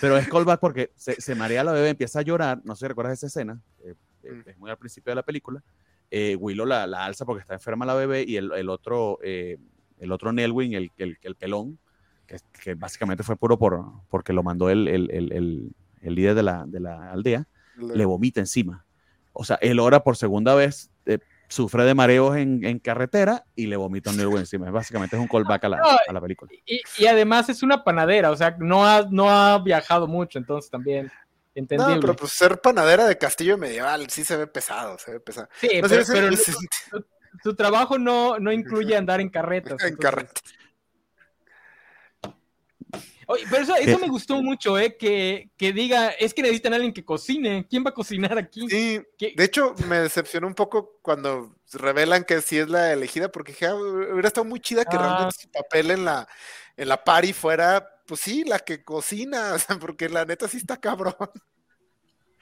S4: Pero es callback porque se, se marea la bebé, empieza a llorar. No sé si recuerdas esa escena, eh, eh, mm. es muy al principio de la película. Eh, Willow la, la, alza porque está enferma la bebé y el, el otro, el otro Nelwyn, el, el, el pelón, que, básicamente fue puro por, porque lo mandó el, el, el, el líder de la, de la aldea, le... vomita encima. O sea, él ora por segunda vez, eh, sufre de mareos en, carretera y le vomita un nuevo encima. Básicamente es un callback a la, a la película.
S1: Y, además es una panadera, o sea, no ha, no ha viajado mucho, entonces también. Entendible.
S3: No, pero pues ser panadera de castillo medieval sí se ve pesado, se ve pesado.
S1: Sí, pero, su, trabajo no, no incluye andar en carretas.
S3: en carretas
S1: pero eso, me gustó mucho, ¿eh? Que, diga, es que necesitan a alguien que cocine. ¿Quién va a cocinar aquí?
S3: Sí, de hecho, me decepcionó un poco cuando revelan que sí es la elegida, porque ah, hubiera estado muy chida que realmente ah. su papel en la, en la party fuera, pues sí, la que cocina, porque la neta sí está cabrón.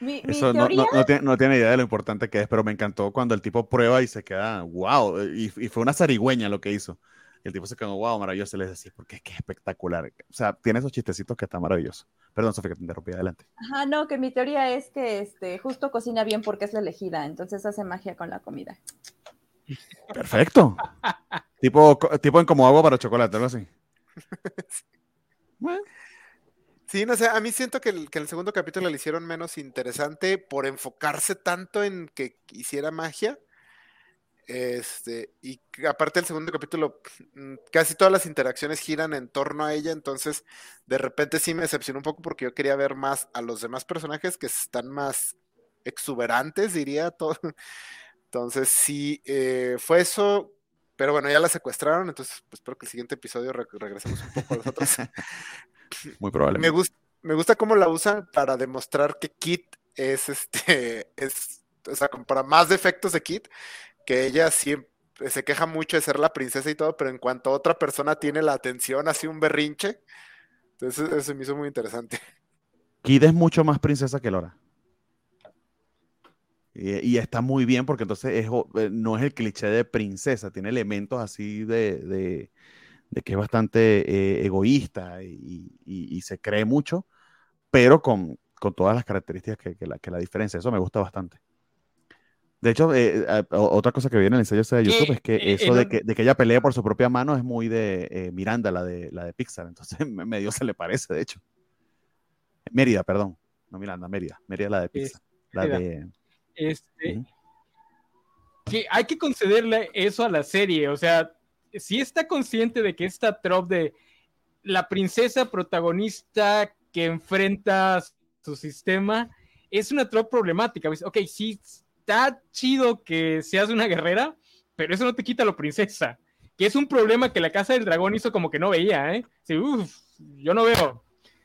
S4: Eso no, tiene, idea de lo importante que es, pero me encantó cuando el tipo prueba y se queda, wow, y, y fue una zarigüeña lo que hizo el tipo se quedó, wow, maravilloso. Le decía, porque es que es espectacular. O sea, tiene esos chistecitos que está maravilloso. Perdón, Sofía, que te interrumpí adelante.
S2: Ajá, no, que mi teoría es que este, justo cocina bien porque es la elegida, entonces hace magia con la comida.
S4: Perfecto. tipo, tipo en como agua para chocolate, algo así.
S3: Sí, no sé, a mí siento que el, que el segundo capítulo le hicieron menos interesante por enfocarse tanto en que hiciera magia este, y aparte el segundo capítulo, mm, casi todas las interacciones giran en torno a ella, entonces de repente sí me decepcionó un poco porque yo quería ver más a los demás personajes que están más exuberantes, diría todo. Entonces sí, eh, fue eso, pero bueno, ya la secuestraron, entonces pues, espero que el siguiente episodio regresemos un poco a los otros.
S4: Muy probable.
S3: Me, gusta, me gusta cómo la usan para demostrar que Kit es este, es, o sea, para más defectos de Kit, que ella siempre se queja mucho de ser la princesa y todo, pero en cuanto otra persona tiene la atención, así un berrinche. Entonces eso me hizo muy interesante.
S4: Kid es mucho más princesa que Lora. Y, está muy bien porque entonces eh, no es el cliché de princesa, tiene elementos así de, que es bastante eh, egoísta y, se cree mucho, pero con, todas las características que la diferencia. Eso me gusta bastante. De hecho, eh, otra cosa que viene en el ensayo de YouTube es que eh, eso de, que, de, que, ella pelea por su propia mano es muy de eh, Miranda, la de, la de Pixar. Entonces, medio se le parece, de hecho. Mérida, perdón. No Miranda, Mérida. Mérida, la de Pixar. la de.
S1: Este, que hay que concederle eso a la serie. O sea, si está consciente de que esta trop de la princesa protagonista que enfrenta su sistema es una trop problemática. Ok, sí está chido que seas una guerrera, pero eso no te quita lo princesa. Que es un problema que la Casa del Dragón hizo como que no veía, ¿eh? Sí, yo no veo.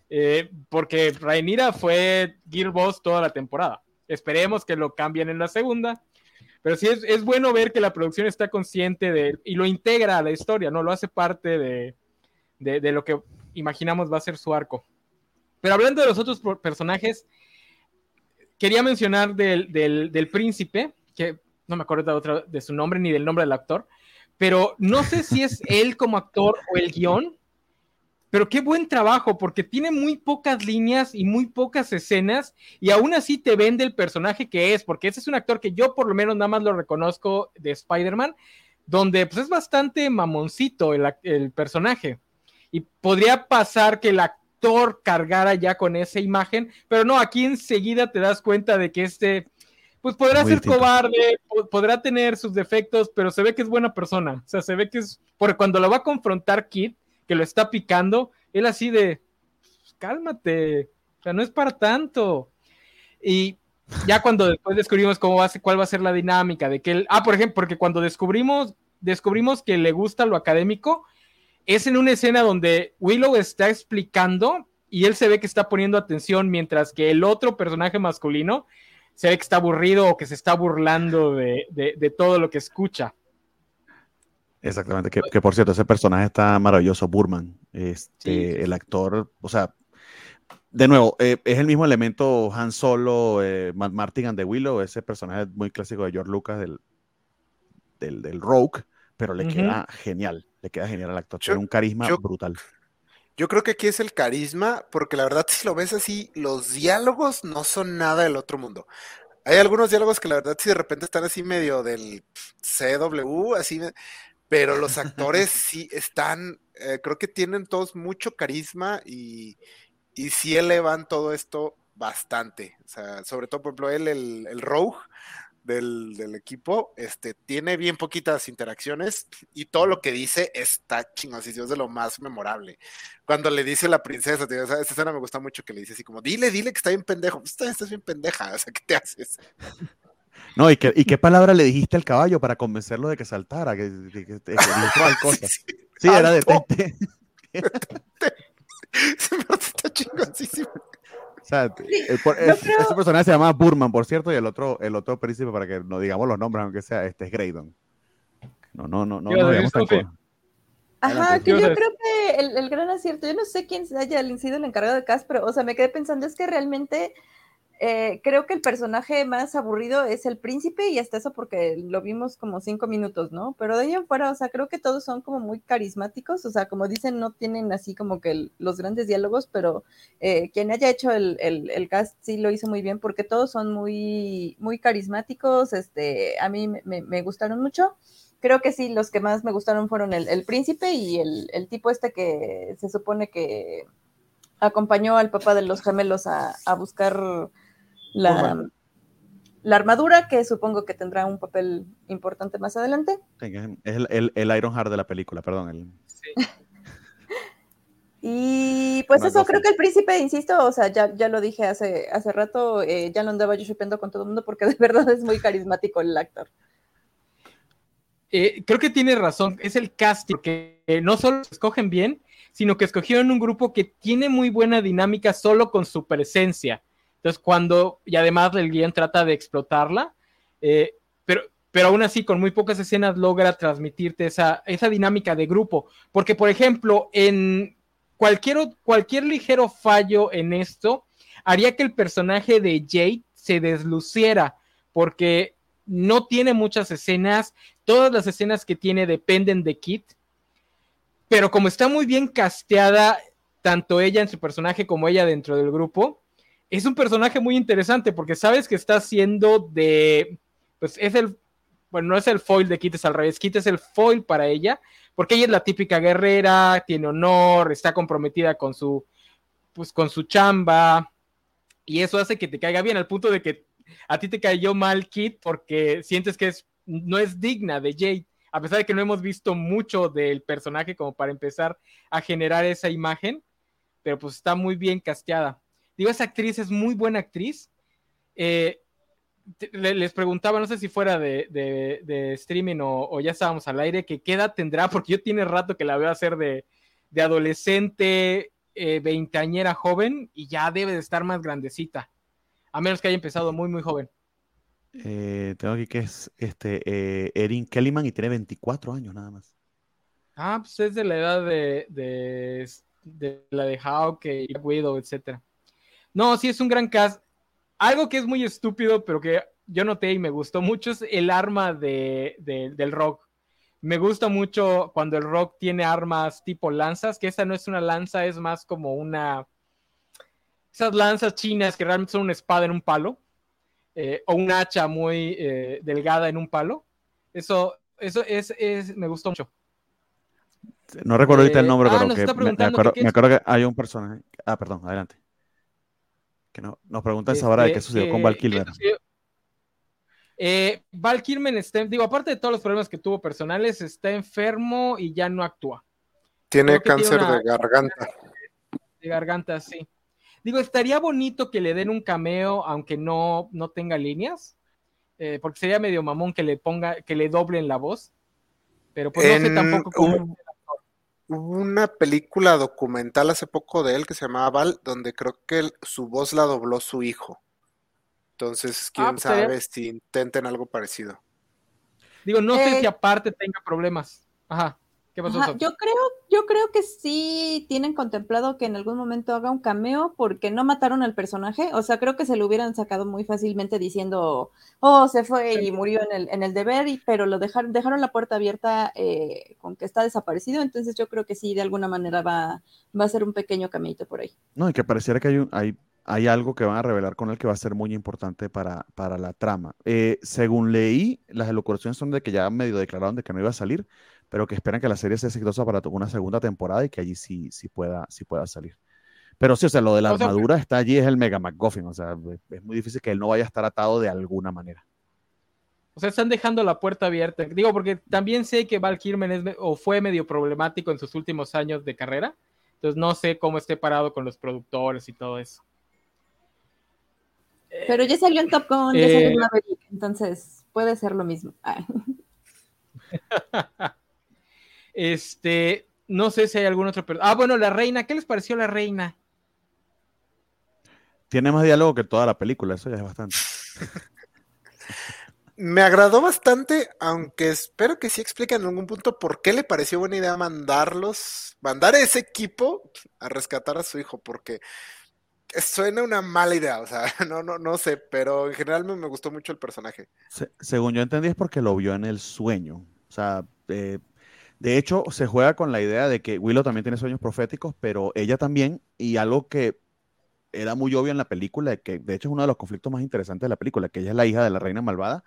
S1: Eh, porque Rhaenyra fue Gear Boss toda la temporada. Esperemos que lo cambien en la segunda. Pero sí es, bueno ver que la producción está consciente de y lo integra a la historia, ¿no? Lo hace parte de, de lo que imaginamos va a ser su arco. Pero hablando de los otros personajes, quería mencionar del, príncipe, que no me acuerdo de, otra, de su nombre ni del nombre del actor, pero no sé si es él como actor o el guion, pero qué buen trabajo, porque tiene muy pocas líneas y muy pocas escenas, y aún así te vende el personaje que es, porque ese es un actor que yo por lo menos nada más lo reconozco de Spider-Man, donde pues es bastante mamoncito el, el personaje. Y podría pasar que la cargara ya con esa imagen, pero no, aquí enseguida te das cuenta de que este, pues podrá ser cobarde, podrá tener sus defectos, pero se ve que es buena persona, o sea, se ve que es, porque cuando lo va a confrontar Kid, que lo está picando, él así de, pues, cálmate, o sea, no es para tanto. Y ya cuando después descubrimos cómo va a ser, cuál va a ser la dinámica de que él, ah, por ejemplo, porque cuando descubrimos, descubrimos que le gusta lo académico, es en una escena donde Willow está explicando y él se ve que está poniendo atención mientras que el otro personaje masculino se ve que está aburrido o que se está burlando de, todo lo que escucha.
S4: Exactamente, que, por cierto, ese personaje está maravilloso, Burman. Este, El actor, o sea, de nuevo, eh, es el mismo elemento Han Solo, eh, Martin and the Willow, ese personaje muy clásico de George Lucas del, del, Rogue, pero le queda genial le queda genial al actor. Tiene un carisma brutal.
S3: Yo creo que aquí es el carisma, porque la verdad, si lo ves así, los diálogos no son nada del otro mundo. Hay algunos diálogos que la verdad, si de repente están así medio del CW, así, pero los actores sí están, eh, creo que tienen todos mucho carisma y, y sí elevan todo esto bastante. O sea, sobre todo, por ejemplo, él, el, el Rogue, del, del, equipo, este, tiene bien poquitas interacciones y todo lo que dice está chingosísimo, es de lo más memorable. Cuando le dice la princesa, tío, esa, escena me gusta mucho que le dice así como, dile, dile que está bien pendejo, pues, estás bien pendeja, o sea, ¿qué te haces?
S4: No, ¿y qué, ¿y qué palabra le dijiste al caballo para convencerlo de que saltara? Que, que, que, que cosas. Sí, sí. sí era detente.
S3: está chingosísimo.
S4: O sea, el, por, es, creo... ese personaje se llama Burman, por cierto, y el otro, el otro príncipe, para que no digamos los nombres, aunque sea, este es Graydon. No, no, no, no, no digamos tan
S2: Ajá, que yo creo que el, el, gran acierto, yo no sé quién haya sido el encargado de cast, pero, o sea, me quedé pensando, es que realmente eh, creo que el personaje más aburrido es el príncipe y hasta eso porque lo vimos como cinco minutos, ¿no? Pero de ahí en fuera, o sea, creo que todos son como muy carismáticos, o sea, como dicen, no tienen así como que los grandes diálogos, pero eh, quien haya hecho el, el, el, cast sí lo hizo muy bien porque todos son muy, muy carismáticos, este, a mí me, me gustaron mucho. Creo que sí, los que más me gustaron fueron el, el príncipe y el, el tipo este que se supone que acompañó al papá de los gemelos a, a buscar la, la, armadura, que supongo que tendrá un papel importante más adelante.
S4: Es el, el, el Iron Heart de la película, perdón. El... Sí.
S2: y pues Una eso, cosa. creo que el príncipe, insisto, o sea, ya, ya lo dije hace, hace rato, eh, ya lo andaba yo chupendo con todo el mundo porque de verdad es muy carismático el actor.
S1: Eh, creo que tiene razón, es el casting que eh, no solo escogen bien, sino que escogieron un grupo que tiene muy buena dinámica solo con su presencia. Entonces, cuando, y además el guion trata de explotarla, eh, pero, pero aún así con muy pocas escenas logra transmitirte esa, esa dinámica de grupo. Porque, por ejemplo, en cualquier, cualquier ligero fallo en esto haría que el personaje de Jade se desluciera, porque no tiene muchas escenas, todas las escenas que tiene dependen de Kit, pero como está muy bien casteada, tanto ella en su personaje como ella dentro del grupo, es un personaje muy interesante porque sabes que está haciendo de, pues es el, bueno, no es el foil de Kit, es al revés, Kit es el foil para ella, porque ella es la típica guerrera, tiene honor, está comprometida con su, pues con su chamba, y eso hace que te caiga bien, al punto de que a ti te cayó mal Kit porque sientes que es, no es digna de Jade, a pesar de que no hemos visto mucho del personaje como para empezar a generar esa imagen, pero pues está muy bien casteada. Digo, esa actriz es muy buena actriz. Eh, les preguntaba, no sé si fuera de, de, de streaming o, o, ya estábamos al aire, que qué edad tendrá, porque yo tiene rato que la veo hacer de, de adolescente, eh, veinteañera joven, y ya debe de estar más grandecita, a menos que haya empezado muy, muy joven.
S4: Eh, tengo aquí que es este, eh, Erin Kellyman y tiene 24 años nada más.
S1: Ah, pues es de la edad de, de, de la de Hawk y Widow, etcétera. No, sí es un gran cast. Algo que es muy estúpido, pero que yo noté y me gustó mucho es el arma de, de, del rock. Me gusta mucho cuando el rock tiene armas tipo lanzas, que esta no es una lanza, es más como una... Esas lanzas chinas que realmente son una espada en un palo, eh, o un hacha muy eh, delgada en un palo. Eso, eso es, es, me gustó mucho.
S4: No recuerdo ahorita el nombre, eh, pero ah, que me, me, acuerdo, me acuerdo que hay un personaje. Ah, perdón, adelante. Que no, nos preguntan este, ahora de qué sucedió eh, con Val Kilmer.
S1: Eh, Val Kilmer está, digo, aparte de todos los problemas que tuvo personales, está enfermo y ya no actúa.
S3: Tiene cáncer tiene una, de garganta.
S1: De garganta, sí. Digo, estaría bonito que le den un cameo, aunque no, no tenga líneas, eh, porque sería medio mamón que le ponga, que le doblen la voz. Pero pues en, no sé tampoco cómo.
S3: Un, Hubo una película documental hace poco de él que se llamaba Val, donde creo que él, su voz la dobló su hijo. Entonces, quién ah, sabe ¿sería? si intenten algo parecido.
S1: Digo, no eh, sé si aparte tenga problemas. Ajá. ¿Qué pasó?
S2: Ajá, yo creo, yo creo que sí tienen contemplado que en algún momento haga un cameo porque no mataron al personaje. O sea, creo que se lo hubieran sacado muy fácilmente diciendo, oh, se fue y murió en el, en el deber, y, pero lo dejaron, dejaron la puerta abierta eh, con que está desaparecido. Entonces yo creo que sí, de alguna manera va, va a ser un pequeño cameito por ahí.
S4: No, y que pareciera que hay, un, hay, hay algo que van a revelar con él que va a ser muy importante para, para la trama. Eh, según leí, las elucubraciones son de que ya medio declararon de que no iba a salir pero que esperan que la serie sea exitosa para una segunda temporada y que allí sí, sí, pueda, sí pueda salir. Pero sí, o sea, lo de la o sea, armadura está allí, es el Mega McGuffin, o sea, es muy difícil que él no vaya a estar atado de alguna manera.
S1: O sea, están dejando la puerta abierta. Digo, porque también sé que Val Kilmer es, o fue medio problemático en sus últimos años de carrera. Entonces no sé cómo esté parado con los productores y todo eso.
S2: Pero ya salió en Top Gun, ya salió en eh, Maverick, entonces puede ser lo mismo. Ah.
S1: este, no sé si hay algún otro. Ah, bueno, la reina, ¿qué les pareció la reina?
S4: Tiene más diálogo que toda la película, eso ya es bastante.
S3: Me agradó bastante, aunque espero que sí expliquen en algún punto por qué le pareció buena idea mandarlos, mandar a ese equipo a rescatar a su hijo, porque suena una mala idea, o sea, no, no, no sé, pero en general me, gustó mucho el personaje.
S4: según yo entendí es porque lo vio en el sueño, o sea, eh, de hecho se juega con la idea de que Willow también tiene sueños proféticos, pero ella también, y algo que era muy obvio en la película, que de hecho es uno de los conflictos más interesantes de la película, que ella es la hija de la reina malvada,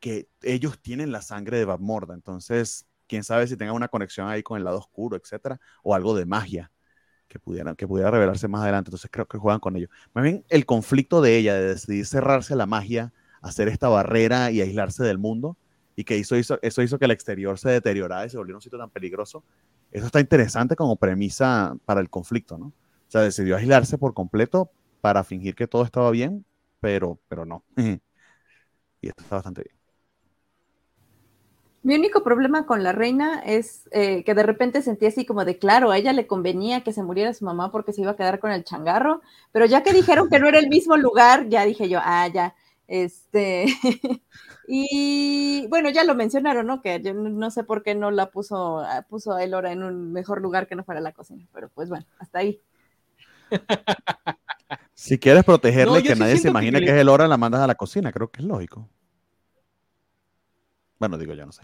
S4: que ellos tienen la sangre de Babmorda, entonces quién sabe si tenga una conexión ahí con el lado oscuro, etcétera, o algo de magia que pudiera, que pudiera revelarse más adelante. Entonces creo que juegan con ello. Más bien el conflicto de ella, de decidir cerrarse a la magia, hacer esta barrera y aislarse del mundo, y que hizo, hizo, eso hizo que el exterior se deteriorara y se volviera un sitio tan peligroso. Eso está interesante como premisa para el conflicto, ¿no? O sea, decidió aislarse por completo para fingir que todo estaba bien, pero, pero no. y esto está bastante bien.
S2: Mi único problema con la reina es eh, que de repente sentí así como de, claro, a ella le convenía que se muriera su mamá porque se iba a quedar con el changarro, pero ya que dijeron que no era el mismo lugar, ya dije yo, ah, ya, este, y bueno, ya lo mencionaron, ¿no? Que yo no sé por qué no la puso, ah, puso a Elora en un mejor lugar que no fuera la cocina, pero pues bueno, hasta ahí.
S4: Si quieres protegerle y que nadie se imagine que, es Elora, la mandas a la cocina, creo que es lógico. Bueno, digo yo, no sé.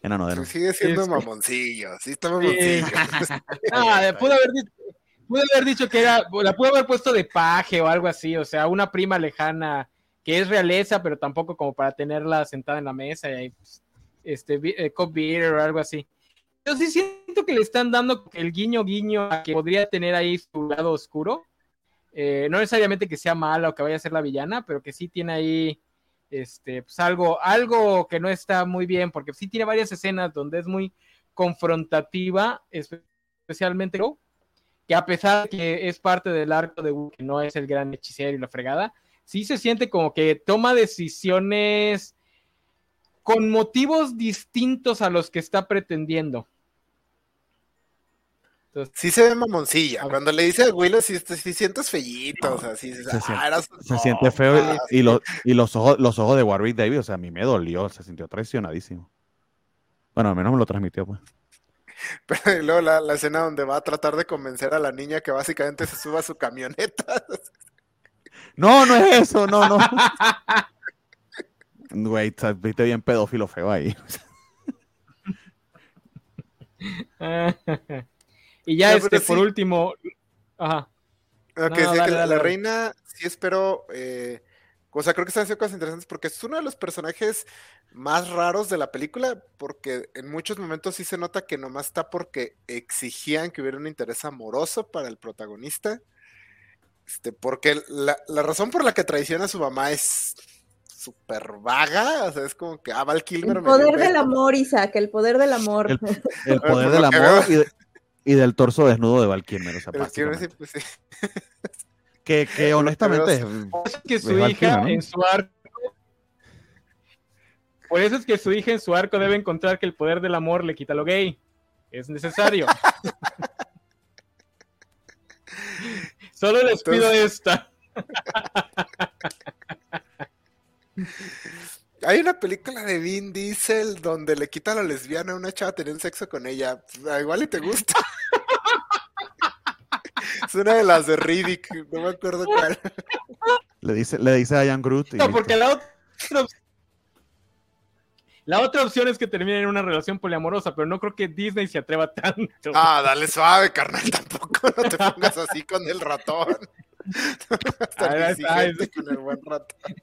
S4: Enano de
S3: Sigue siendo mamoncillo, sí está mamoncillo.
S1: ah, pudo haber, dicho, haber dicho que era, la pudo haber puesto de paje o algo así, o sea, una prima lejana que es realeza, pero tampoco como para tenerla sentada en la mesa y pues, este, eh, cop beer o algo así. Yo sí siento que le están dando el guiño guiño a que podría tener ahí su lado oscuro. Eh, no necesariamente que sea mala o que vaya a ser la villana, pero que sí tiene ahí este, pues algo, algo que no está muy bien, porque sí tiene varias escenas donde es muy confrontativa, especialmente que a pesar de que es parte del arco de que no es el gran hechicero y la fregada, sí se siente como que toma decisiones con motivos distintos a los que está pretendiendo
S3: sí se ve mamoncilla. Cuando le dice a Willow, sí, sí sientes fellito. O sea, sí,
S4: se, ah, se siente feo. y, los, y los, ojos, los ojos de Warwick Davis, o sea, a mí me dolió. Se sintió traicionadísimo. Bueno, al menos me lo transmitió, pues.
S3: Pero luego la, la, escena donde va a tratar de convencer a la niña que básicamente se suba a su camioneta.
S4: No, no es eso, no, no. Güey, viste bien pedófilo feo ahí.
S1: Y ya este, por último. Ajá.
S3: Que la, reina, sí espero. Eh, o sea, creo que están haciendo cosas interesantes porque es uno de los personajes más raros de la película, porque en muchos momentos sí se nota que nomás está porque exigían que hubiera un interés amoroso para el protagonista. Este, porque la, razón por la que traiciona a su mamá es súper vaga, o sea, es como que, ah, Val Kilmer.
S2: El poder del amor, Isaac, el poder del amor.
S4: El, el poder del amor y, y del torso desnudo de Val Kilmer, o sea, pues, que, que honestamente es,
S1: que su hija en su arco por eso es que su hija en su arco debe encontrar que el poder del amor le quita lo gay. Es necesario. Solo les pido esta.
S3: Hay una película de Vin Diesel donde le quita a la lesbiana a una chava teniendo sexo con ella. Pues, igual y te gusta. es una de las de Riddick, no me acuerdo cuál.
S4: Le dice, le dice a Ian Groot.
S1: no, porque la otra, la otra opción es que termine en una relación poliamorosa, pero no creo que Disney se atreva tanto.
S3: Ah, dale suave, carnal, tampoco no te pongas así con el ratón. Hasta con el buen ratón.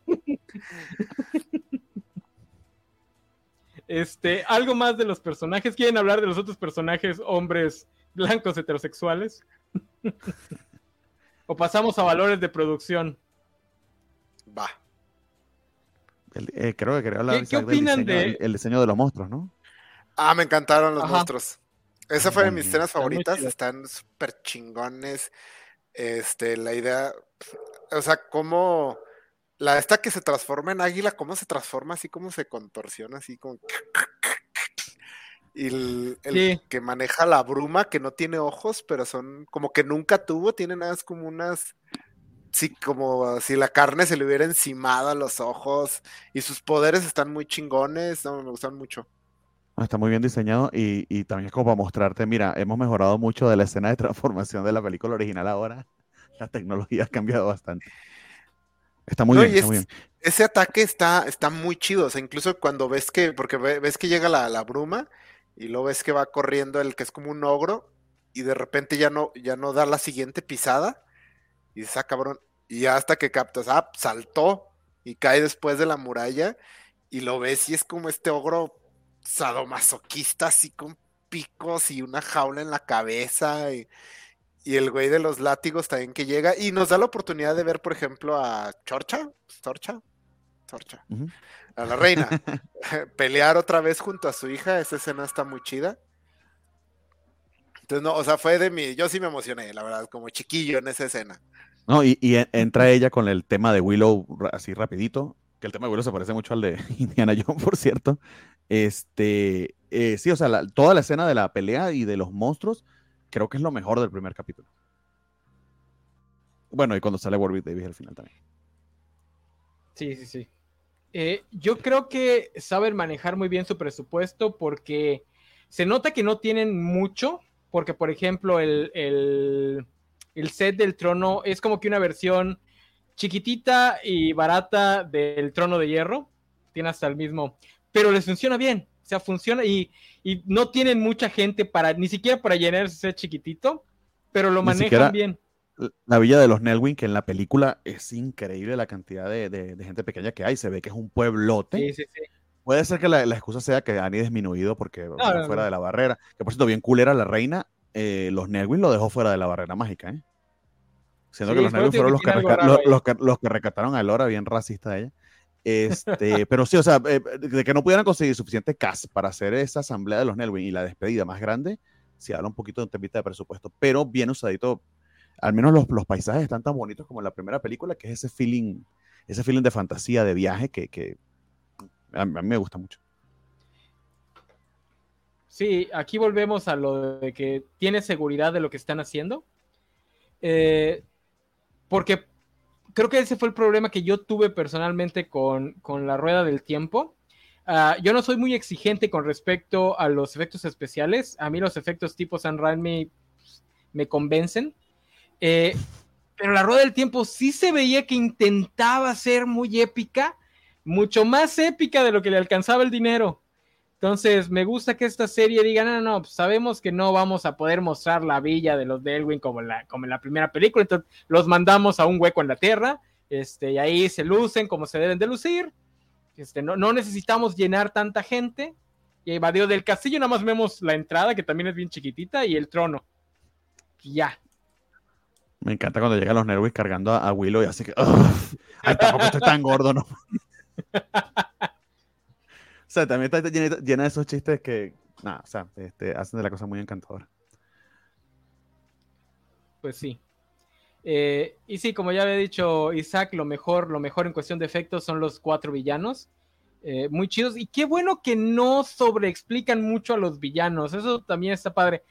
S1: Este, algo más de los personajes. ¿Quieren hablar de los otros personajes hombres blancos heterosexuales? ¿O pasamos a valores de producción?
S3: Va.
S4: Eh, creo que quería hablar
S1: ¿Qué, qué opinan
S4: del diseño,
S1: de
S4: el, el diseño de los monstruos, ¿no?
S3: Ah, me encantaron los
S1: Ajá.
S3: monstruos. Esa fue de mis escenas favoritas. Están súper chingones. Este, la idea, o sea, cómo la esta que se transforma en águila, cómo se transforma, así como se contorsiona, así como. Y el, el
S1: Sí.
S3: que maneja la bruma, que no tiene ojos, pero son como que nunca tuvo, tiene nada, es como unas. Sí, como si la carne se le hubiera encimado a los ojos. Y sus poderes están muy chingones. No, me gustan mucho.
S4: Ah, Está muy bien diseñado y, y también es como para mostrarte, mira, hemos mejorado mucho de la escena de transformación de la película original ahora. La tecnología ha cambiado bastante. Está muy
S3: No,
S4: bien,
S3: y
S4: está muy
S3: es-
S4: bien.
S3: ese ataque está, está muy chido. O sea, incluso cuando ves que, porque ve- ves que llega la, la bruma y luego ves que va corriendo el que es como un ogro y de repente ya no, ya no da la siguiente pisada y dices, ah, cabrón. Y hasta que captas, ah, saltó y cae después de la muralla y lo ves y es como este ogro sadomasoquista así con picos y una jaula en la cabeza y, y el güey de los látigos también que llega y nos da la oportunidad de ver, por ejemplo, a Chorcha, Chorcha, Chorcha, a la reina, pelear otra vez junto a su hija, esa escena está muy chida. Entonces, no, o sea, fue de mi, yo sí me emocioné, la verdad, como chiquillo en esa escena.
S4: No, y, y en- entra ella con el tema de Willow así rapidito, que el tema de Willow se parece mucho al de Indiana Jones, por cierto. Este, eh, sí, o sea, toda la escena de la pelea y de los monstruos, creo que es lo mejor del primer capítulo. Bueno, y cuando sale Warwick Davis al final también.
S1: Sí, sí, sí. Eh, yo creo que saben manejar muy bien su presupuesto porque se nota que no tienen mucho, porque por ejemplo el, el- el set del trono es como que una versión chiquitita y barata del trono de hierro, tiene hasta el mismo, pero les funciona bien, o sea, funciona y, y no tienen mucha gente para, ni siquiera para llenar ese set chiquitito, pero lo
S4: Ni
S1: manejan
S4: siquiera-
S1: bien.
S4: La villa de los Nelwyn, que en la película es increíble la cantidad de, de- de gente pequeña que hay, se ve que es un pueblote.
S1: Sí, sí, sí.
S4: Puede ser que la, la excusa sea que han disminuido porque
S1: no,
S4: fuera
S1: no.
S4: de la barrera. Que por cierto, bien cool era la reina. Eh, los Nelwyn lo dejó fuera de la barrera mágica, ¿eh? Siendo
S1: Sí,
S4: que los
S1: digo
S4: fueron los que, los, que, los que rescataron a Lora, bien racista de ella. Este, pero sí, o sea, eh, de que no pudieran conseguir suficiente cast para hacer esa asamblea de los Nelwyn y la despedida más grande, sí habla un poquito de un temita de presupuesto, pero bien usadito. Al menos los, los paisajes están tan bonitos como en la primera película, que es ese feeling, ese feeling de fantasía, de viaje, que, que a, a mí me gusta mucho.
S1: Sí, aquí volvemos a lo de que tiene seguridad de lo que están haciendo. Eh, porque creo que ese fue el problema que yo tuve personalmente con, con la rueda del tiempo. Ah, yo no soy muy exigente con respecto a los efectos especiales. A mí los efectos tipo San Raimi me convencen. Eh, pero la rueda del tiempo sí se veía que intentaba ser muy épica, mucho más épica de lo que le alcanzaba el dinero. Entonces, me gusta que esta serie diga, no, no, pues sabemos que no vamos a poder mostrar la villa de los Delwyn como, la, como en la primera película, entonces los mandamos a un hueco en la tierra, este, y ahí se lucen como se deben de lucir, este, no, no necesitamos llenar tanta gente, y evadió del castillo nada más vemos la entrada, que también es bien chiquitita, y el trono. Y ya.
S4: Me encanta cuando llegan los Nerwis cargando a, a Willow y así que. "Ugh, ay, tampoco estoy tan gordo, ¿no? sea, también está llena de esos chistes que. Nada, o sea, este, hacen de la cosa muy encantadora.
S1: Pues sí. Eh, y sí, como ya había dicho Isaac, lo mejor, lo mejor en cuestión de efectos son los cuatro villanos. Eh, muy chidos. Y qué bueno que no sobreexplican mucho a los villanos. Eso también está padre.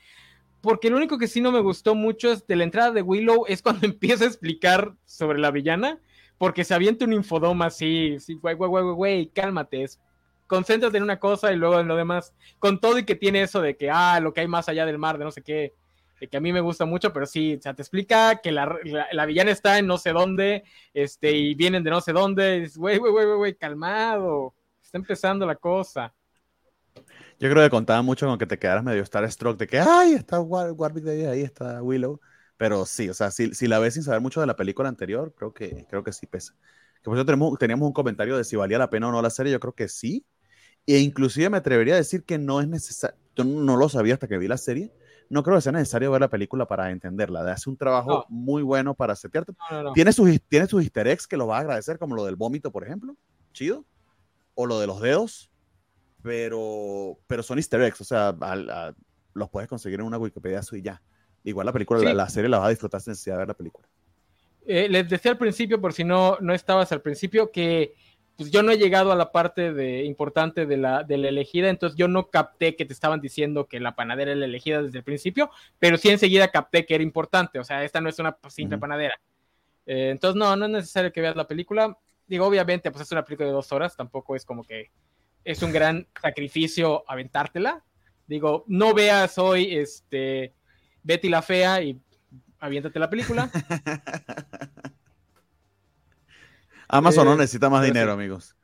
S1: Porque lo único que sí no me gustó mucho es de la entrada de Willow es cuando empieza a explicar sobre la villana. Porque se avienta un infodoma así. Sí, güey, güey, güey, güey, cálmate. es- concéntrate en una cosa y luego en lo demás. Con todo y que tiene eso de que, ah, lo que hay más allá del mar, de no sé qué eh, que a mí me gusta mucho, pero sí, o sea, te explica que la, la- la villana está en no sé dónde, este, y vienen de no sé dónde, y dices, güey, güey, güey, güey, calmado, está empezando la cosa.
S4: Yo creo que contaba mucho con que te quedaras medio starstruck de que, ay, está War Warwick Davis ahí, está Willow. Pero sí, o sea, si, si la ves sin saber mucho de la película anterior, creo que, creo que sí pesa. Que por eso tenemos, teníamos un comentario de si valía la pena o no la serie, yo creo que sí. E inclusive me atrevería a decir que no es necesario, yo no lo sabía hasta que vi la serie, no creo que sea necesario ver la película para entenderla. Hace un trabajo
S1: No.
S4: muy bueno para setearte.
S1: No, no.
S4: Tiene sus, tiene sus easter eggs que lo va a agradecer, como lo del vómito, por ejemplo. Chido. o lo de los dedos, pero, pero son easter eggs, o sea, los puedes conseguir en una Wikipedia y ya. Igual la película, la, serie la vas a disfrutar sin necesidad de ver la película.
S1: Eh, les decía al principio, por si no, no estabas al principio, que pues yo no he llegado a la parte de, importante de la, de la elegida, entonces yo no capté que te estaban diciendo que la panadera era la elegida desde el principio, pero sí enseguida capté que era importante, o sea, esta no es una simple panadera. Eh, entonces, no, no es necesario que veas la película. Digo, obviamente, pues es una película de dos horas, tampoco es como que es un gran sacrificio aventártela. Digo, no veas hoy este Betty la Fea y aviéntate la película.
S4: Amazon no eh, necesita más dinero, amigos.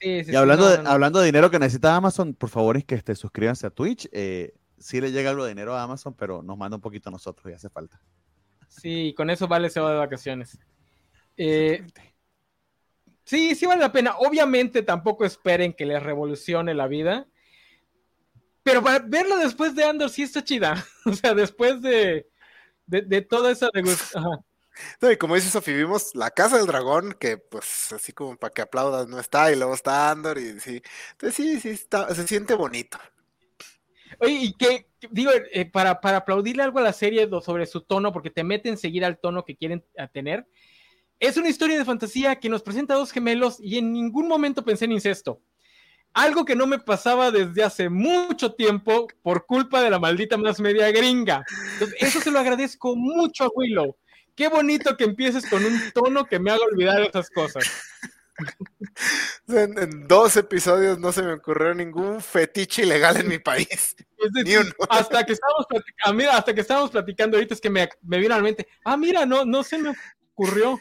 S4: y hablando, de, hablando de dinero que necesita Amazon, por favor es que este, suscríbanse a Twitch. Eh, sí le llega algo de dinero a Amazon, pero nos manda un poquito a nosotros y hace falta.
S1: Sí, con eso vale se va de vacaciones. Eh, sí, sí vale la pena. Obviamente tampoco esperen que les revolucione la vida. Pero para verlo después de Andor sí está chida. o sea, después de, de, toda esa
S3: No, y como dice Sofi, vimos La Casa del Dragón, que pues así como para que aplaudas no está, y luego está Andor, y sí. Entonces sí, sí, se siente bonito.
S1: Oye, y que, digo, eh, para, para aplaudirle algo a la serie sobre su tono, porque te mete enseguida al tono que quieren tener, es una historia de fantasía que nos presenta dos gemelos y en ningún momento pensé en incesto. Algo que no me pasaba desde hace mucho tiempo por culpa de la maldita más media gringa. Entonces, eso se lo agradezco mucho a Willow. Qué bonito que empieces con un tono que me haga olvidar esas cosas.
S3: En, dos episodios no se me ocurrió ningún fetiche ilegal en mi país.
S1: hasta, que estábamos platicando, ah, mira, hasta que estábamos platicando ahorita es que me, me vino a la mente, ah, mira, no, no se me ocurrió.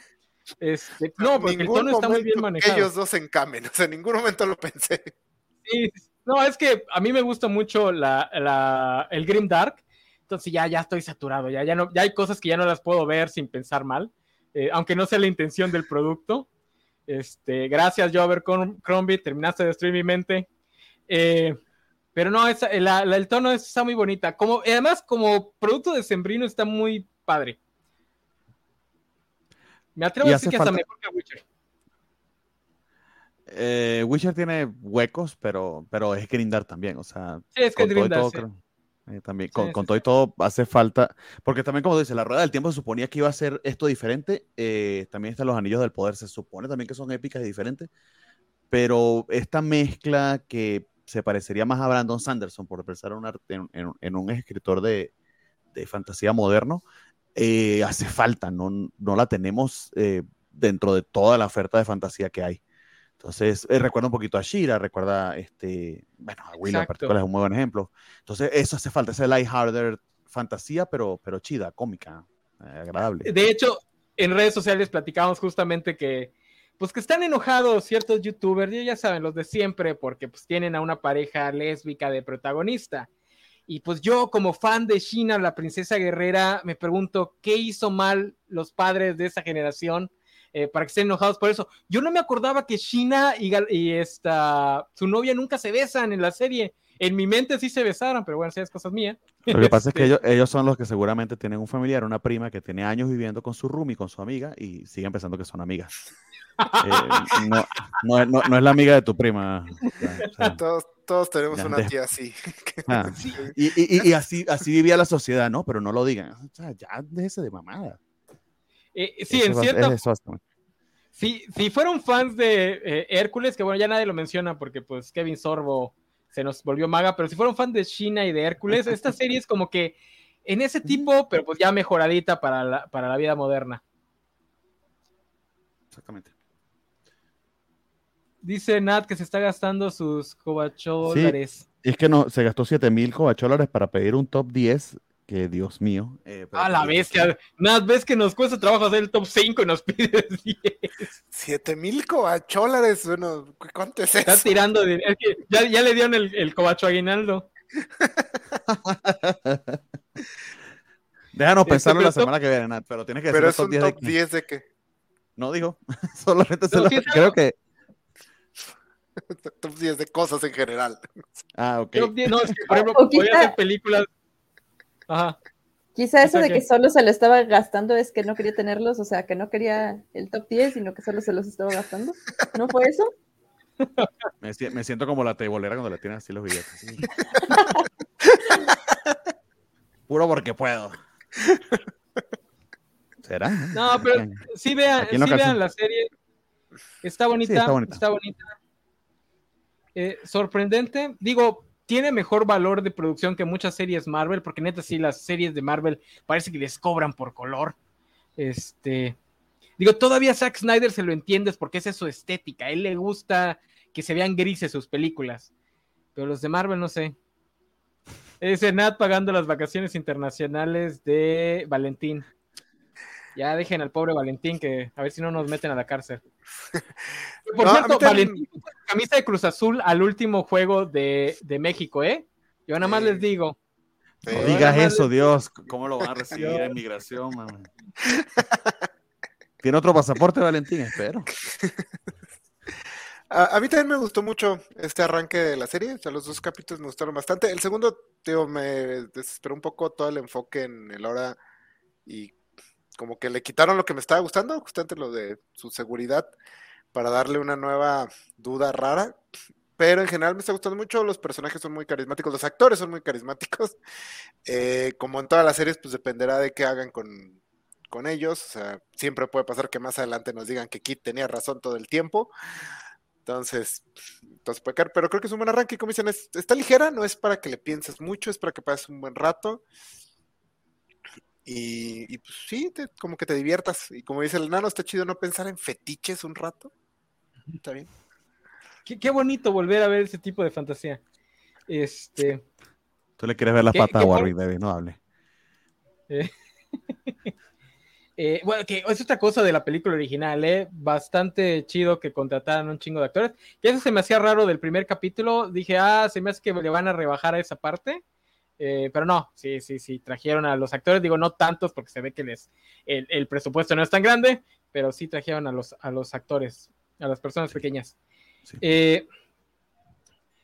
S1: Este, no, porque el tono está muy bien manejado.
S3: ellos dos en camen, o sea, en ningún momento lo pensé.
S1: Sí, no, es que a mí me gusta mucho la, la, el Grim Dark, entonces ya, ya estoy saturado, ya, ya, no, ya hay cosas que ya no las puedo ver sin pensar mal, eh, aunque no sea la intención del producto. Este, gracias, Jover Crombie, terminaste de destruir mi mente. Eh, pero no, esa, el tono está muy bonita. Como, además, como producto de Sembrino está muy padre. Me atrevo a decir que hasta mejor que Witcher.
S4: Eh, Witcher tiene huecos, pero, pero es Grindar también, o sea.
S1: Sí, es que Grindar,
S4: eh, también, con, todo y todo hace falta, porque también como dice, la rueda del tiempo se suponía que iba a ser esto diferente, eh, también están los anillos del poder, se supone también que son épicas y diferentes, pero esta mezcla que se parecería más a Brandon Sanderson, por pensar en, en, un escritor de, de fantasía moderno, eh, hace falta, no, no la tenemos dentro de toda la oferta de fantasía que hay. Entonces, eh, recuerda un poquito a Shira, recuerda, este, bueno, a Willow en particular es un muy buen ejemplo. Entonces, eso hace falta, ese lighthearted fantasía, pero, pero chida, cómica, eh, agradable.
S1: De hecho, en redes sociales platicamos justamente que, pues que están enojados ciertos youtubers, ya saben, los de siempre, porque pues tienen a una pareja lésbica de protagonista. Y pues yo como fan de Shina, la princesa guerrera, me pregunto, ¿qué hizo mal los padres de esa generación? Eh, para que estén enojados por eso. Yo no me acordaba que Shina y, esta, su novia nunca se besan en la serie. En mi mente sí se besaron, pero bueno, si es cosas mías.
S4: Lo que pasa es que ellos, son los que seguramente tienen un familiar, una prima que tiene años viviendo con su roomie, con su amiga, y siguen pensando que son amigas. Eh, no, es la amiga de tu prima.
S3: todos, tenemos una tía así.
S4: Ah, y, así, así vivía la sociedad, ¿no? Pero no lo digan. ya déjese de mamada.
S1: Eh, sí, en cierto. Si, si fueron fans de eh, Hércules, que bueno, ya nadie lo menciona porque pues Kevin Sorbo se nos volvió maga, pero si fueron fans de China y de Hércules, esta serie es como que en ese tipo, pero pues ya mejoradita para la, para la vida moderna.
S4: Exactamente.
S1: Dice Nat que se está gastando sus cobacholares.
S4: es que no, se gastó 7 mil cobacholares para pedir un top 10 que Dios mío.
S1: Eh, a la bestia. Nada, ves que nos cuesta trabajo hacer el top 5 y nos pides 10.
S3: 7 mil cobacholares. Bueno, ¿cuánto es eso?
S1: Está tirando dinero. Es que ya, ya, le dieron el, el cobacho aguinaldo.
S4: Déjanos pensarlo la semana que viene, Nat, pero tienes que
S3: pero es un top 10 de, qué?
S4: No digo, solamente se lo... creo que
S3: top 10 de cosas en general.
S4: Ah, ok.
S1: no, es que, por ejemplo, voy a hacer películas Ajá.
S2: Quizá eso de que solo se lo estaba gastando es que no quería tenerlos, o sea, que no quería el top 10, sino que solo se los estaba gastando. ¿No fue eso?
S4: Me, si- me siento como la tebolera cuando le tienen así los billetes. sí. Puro porque puedo. ¿Será?
S1: No, pero sí vean, sí vean la serie. Está bonita,
S4: está
S1: está
S4: bonita.
S1: bonita. Eh, sorprendente. Digo, tiene mejor valor de producción que muchas series Marvel, porque neta sí, las series de Marvel parece que les cobran por color. Este, digo, todavía Zack Snyder se lo entiendes porque esa es su estética. A él le gusta que se vean grises sus películas. Pero los de Marvel, no sé. Ese Nat pagando las vacaciones internacionales de Valentín. Ya dejen al pobre Valentín que a ver si no nos meten a la cárcel. Por
S3: No,
S1: cierto, Valentín puso camisa de Cruz Azul al último juego de, de México, ¿eh? Yo nada más
S3: Sí.
S1: les digo.
S3: Sí.
S4: No digas eso,
S1: les-
S4: Dios. ¿Cómo lo van a recibir en migración, man? ¿Tiene otro pasaporte, Valentín? Espero.
S3: A, a mí también me gustó mucho este arranque de la serie, o sea, los dos capítulos me gustaron bastante. El segundo, tío, me desesperó un poco todo el enfoque en el hora y como que le quitaron lo que me estaba gustando, justamente lo de su seguridad, para darle una nueva duda rara. Pero en general me está gustando mucho, los personajes son muy carismáticos, los actores son muy carismáticos. Eh, como en todas las series, pues dependerá de qué hagan con, con ellos. O sea, siempre puede pasar que más adelante nos digan que Kit tenía razón todo el tiempo. Entonces, entonces puede caer, pero creo que es un buen arranque. Como dicen, es- está ligera, no es para que le pienses mucho, es para que pases un buen rato. Y, y, pues sí, te- como que te diviertas. Y como dice el nano, está chido no pensar en fetiches un rato. Está bien.
S1: Qué, qué bonito volver a ver ese tipo de fantasía. Este.
S4: Tú le quieres ver la
S1: ¿Qué-
S4: pata a Warwick Davis, no hable.
S1: eh, bueno, que es otra cosa de la película original, ¿eh? Bastante chido que contrataran un chingo de actores. Que eso se me hacía raro del primer capítulo. Dije, ah, se me hace que le van a rebajar a esa parte. Eh, pero no, sí, sí, sí, trajeron a los actores, digo, no tantos porque se ve que les, el, el presupuesto no es tan grande, pero sí trajeron a los, a los actores, a las personas pequeñas.
S4: Sí.
S1: Eh,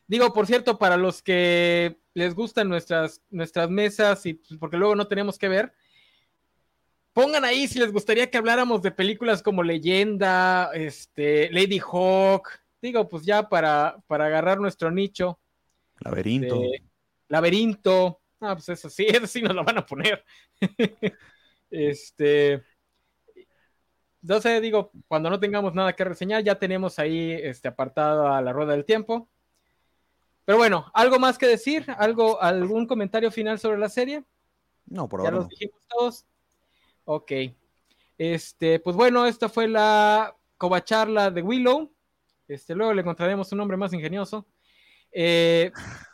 S1: digo, por cierto, para los que les gustan nuestras, nuestras mesas y porque luego no tenemos que ver, pongan ahí si les gustaría que habláramos de películas como Leyenda, este, Lady Hawk, digo, pues ya para, para agarrar nuestro nicho.
S4: Laberinto.
S1: Laberinto. Ah, pues eso sí, eso sí nos lo van a poner. este. No sé, digo, cuando no tengamos nada que reseñar, ya tenemos ahí este apartado a la rueda del tiempo. Pero bueno, ¿algo más que decir? ¿Algo, ¿Algún comentario final sobre la serie?
S4: No, por
S1: ya
S4: ahora
S1: los
S4: no.
S1: dijimos todos. Ok. Este, pues bueno, esta fue la covacharla de Willow. Este, luego le encontraremos un nombre más ingenioso. Eh,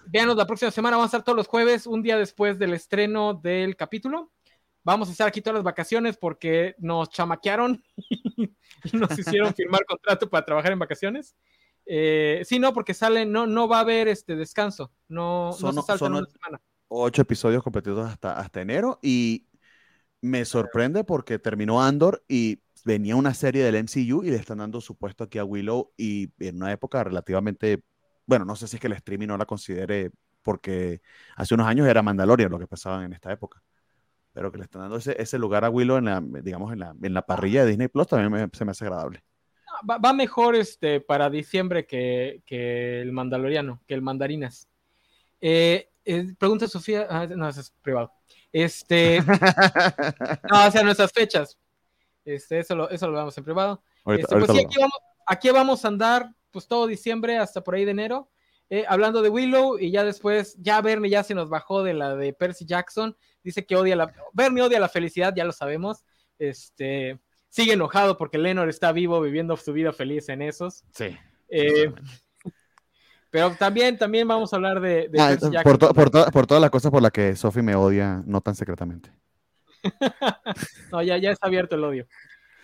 S1: véanos la próxima semana, vamos a estar todos los jueves, un día después del estreno del capítulo. Vamos a estar aquí todas las vacaciones porque nos chamaquearon y nos hicieron firmar contrato para trabajar en vacaciones. Eh, sí, no, porque sale, no, no va a haber este descanso, no, no
S4: Son-
S1: se saltan
S4: son-
S1: una semana.
S4: Ocho episodios competidos hasta, hasta enero y me sorprende porque terminó Andor y venía una serie del MCU y le están dando su puesto aquí a Willow y en una época relativamente, bueno, no sé si es que el streaming no la considere porque hace unos años era Mandalorian lo que pasaban en esta época. Pero que le están dando ese, ese lugar a Willow en la, digamos, en la, en la parrilla de Disney Plus también me- se me hace agradable.
S1: Va, va mejor este para diciembre que, que el Mandaloriano, que el Mandarinas. Eh, eh, pregunta Sofía, ah, no, eso es privado. Este, no, o sea, nuestras fechas. Este, eso lo, eso lo vamos en privado.
S4: Ahorita-
S1: Este, pues sí, aquí vamos, aquí vamos a andar pues todo diciembre hasta por ahí de enero. eh, hablando de Willow y ya después, ya Bernie ya se nos bajó de la de Percy Jackson. Dice que odia la. Bernie odia la felicidad, ya lo sabemos. Este sigue enojado porque Lenor está vivo viviendo su vida feliz en esos.
S4: Sí.
S1: Eh, pero también, también vamos a hablar de, de
S4: Ah,
S1: Percy
S4: por, to- por, to- por todas las cosas por las que Sophie me odia, no tan secretamente.
S1: No, ya, ya está abierto el odio.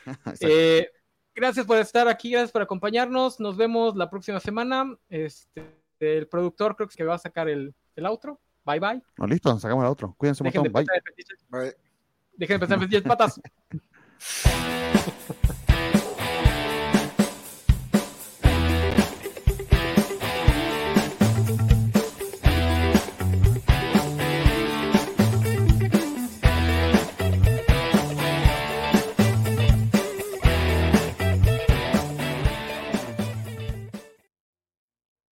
S1: Eh, gracias por estar aquí, gracias por acompañarnos. Nos vemos la próxima semana. Este, el productor creo que va a sacar el, el outro. Bye bye.
S4: No, listo, sacamos el otro. Cuídense un
S1: Dejen de
S4: montón. Bye.
S3: Bye.
S1: Dejen de pensar en fetiches, patas.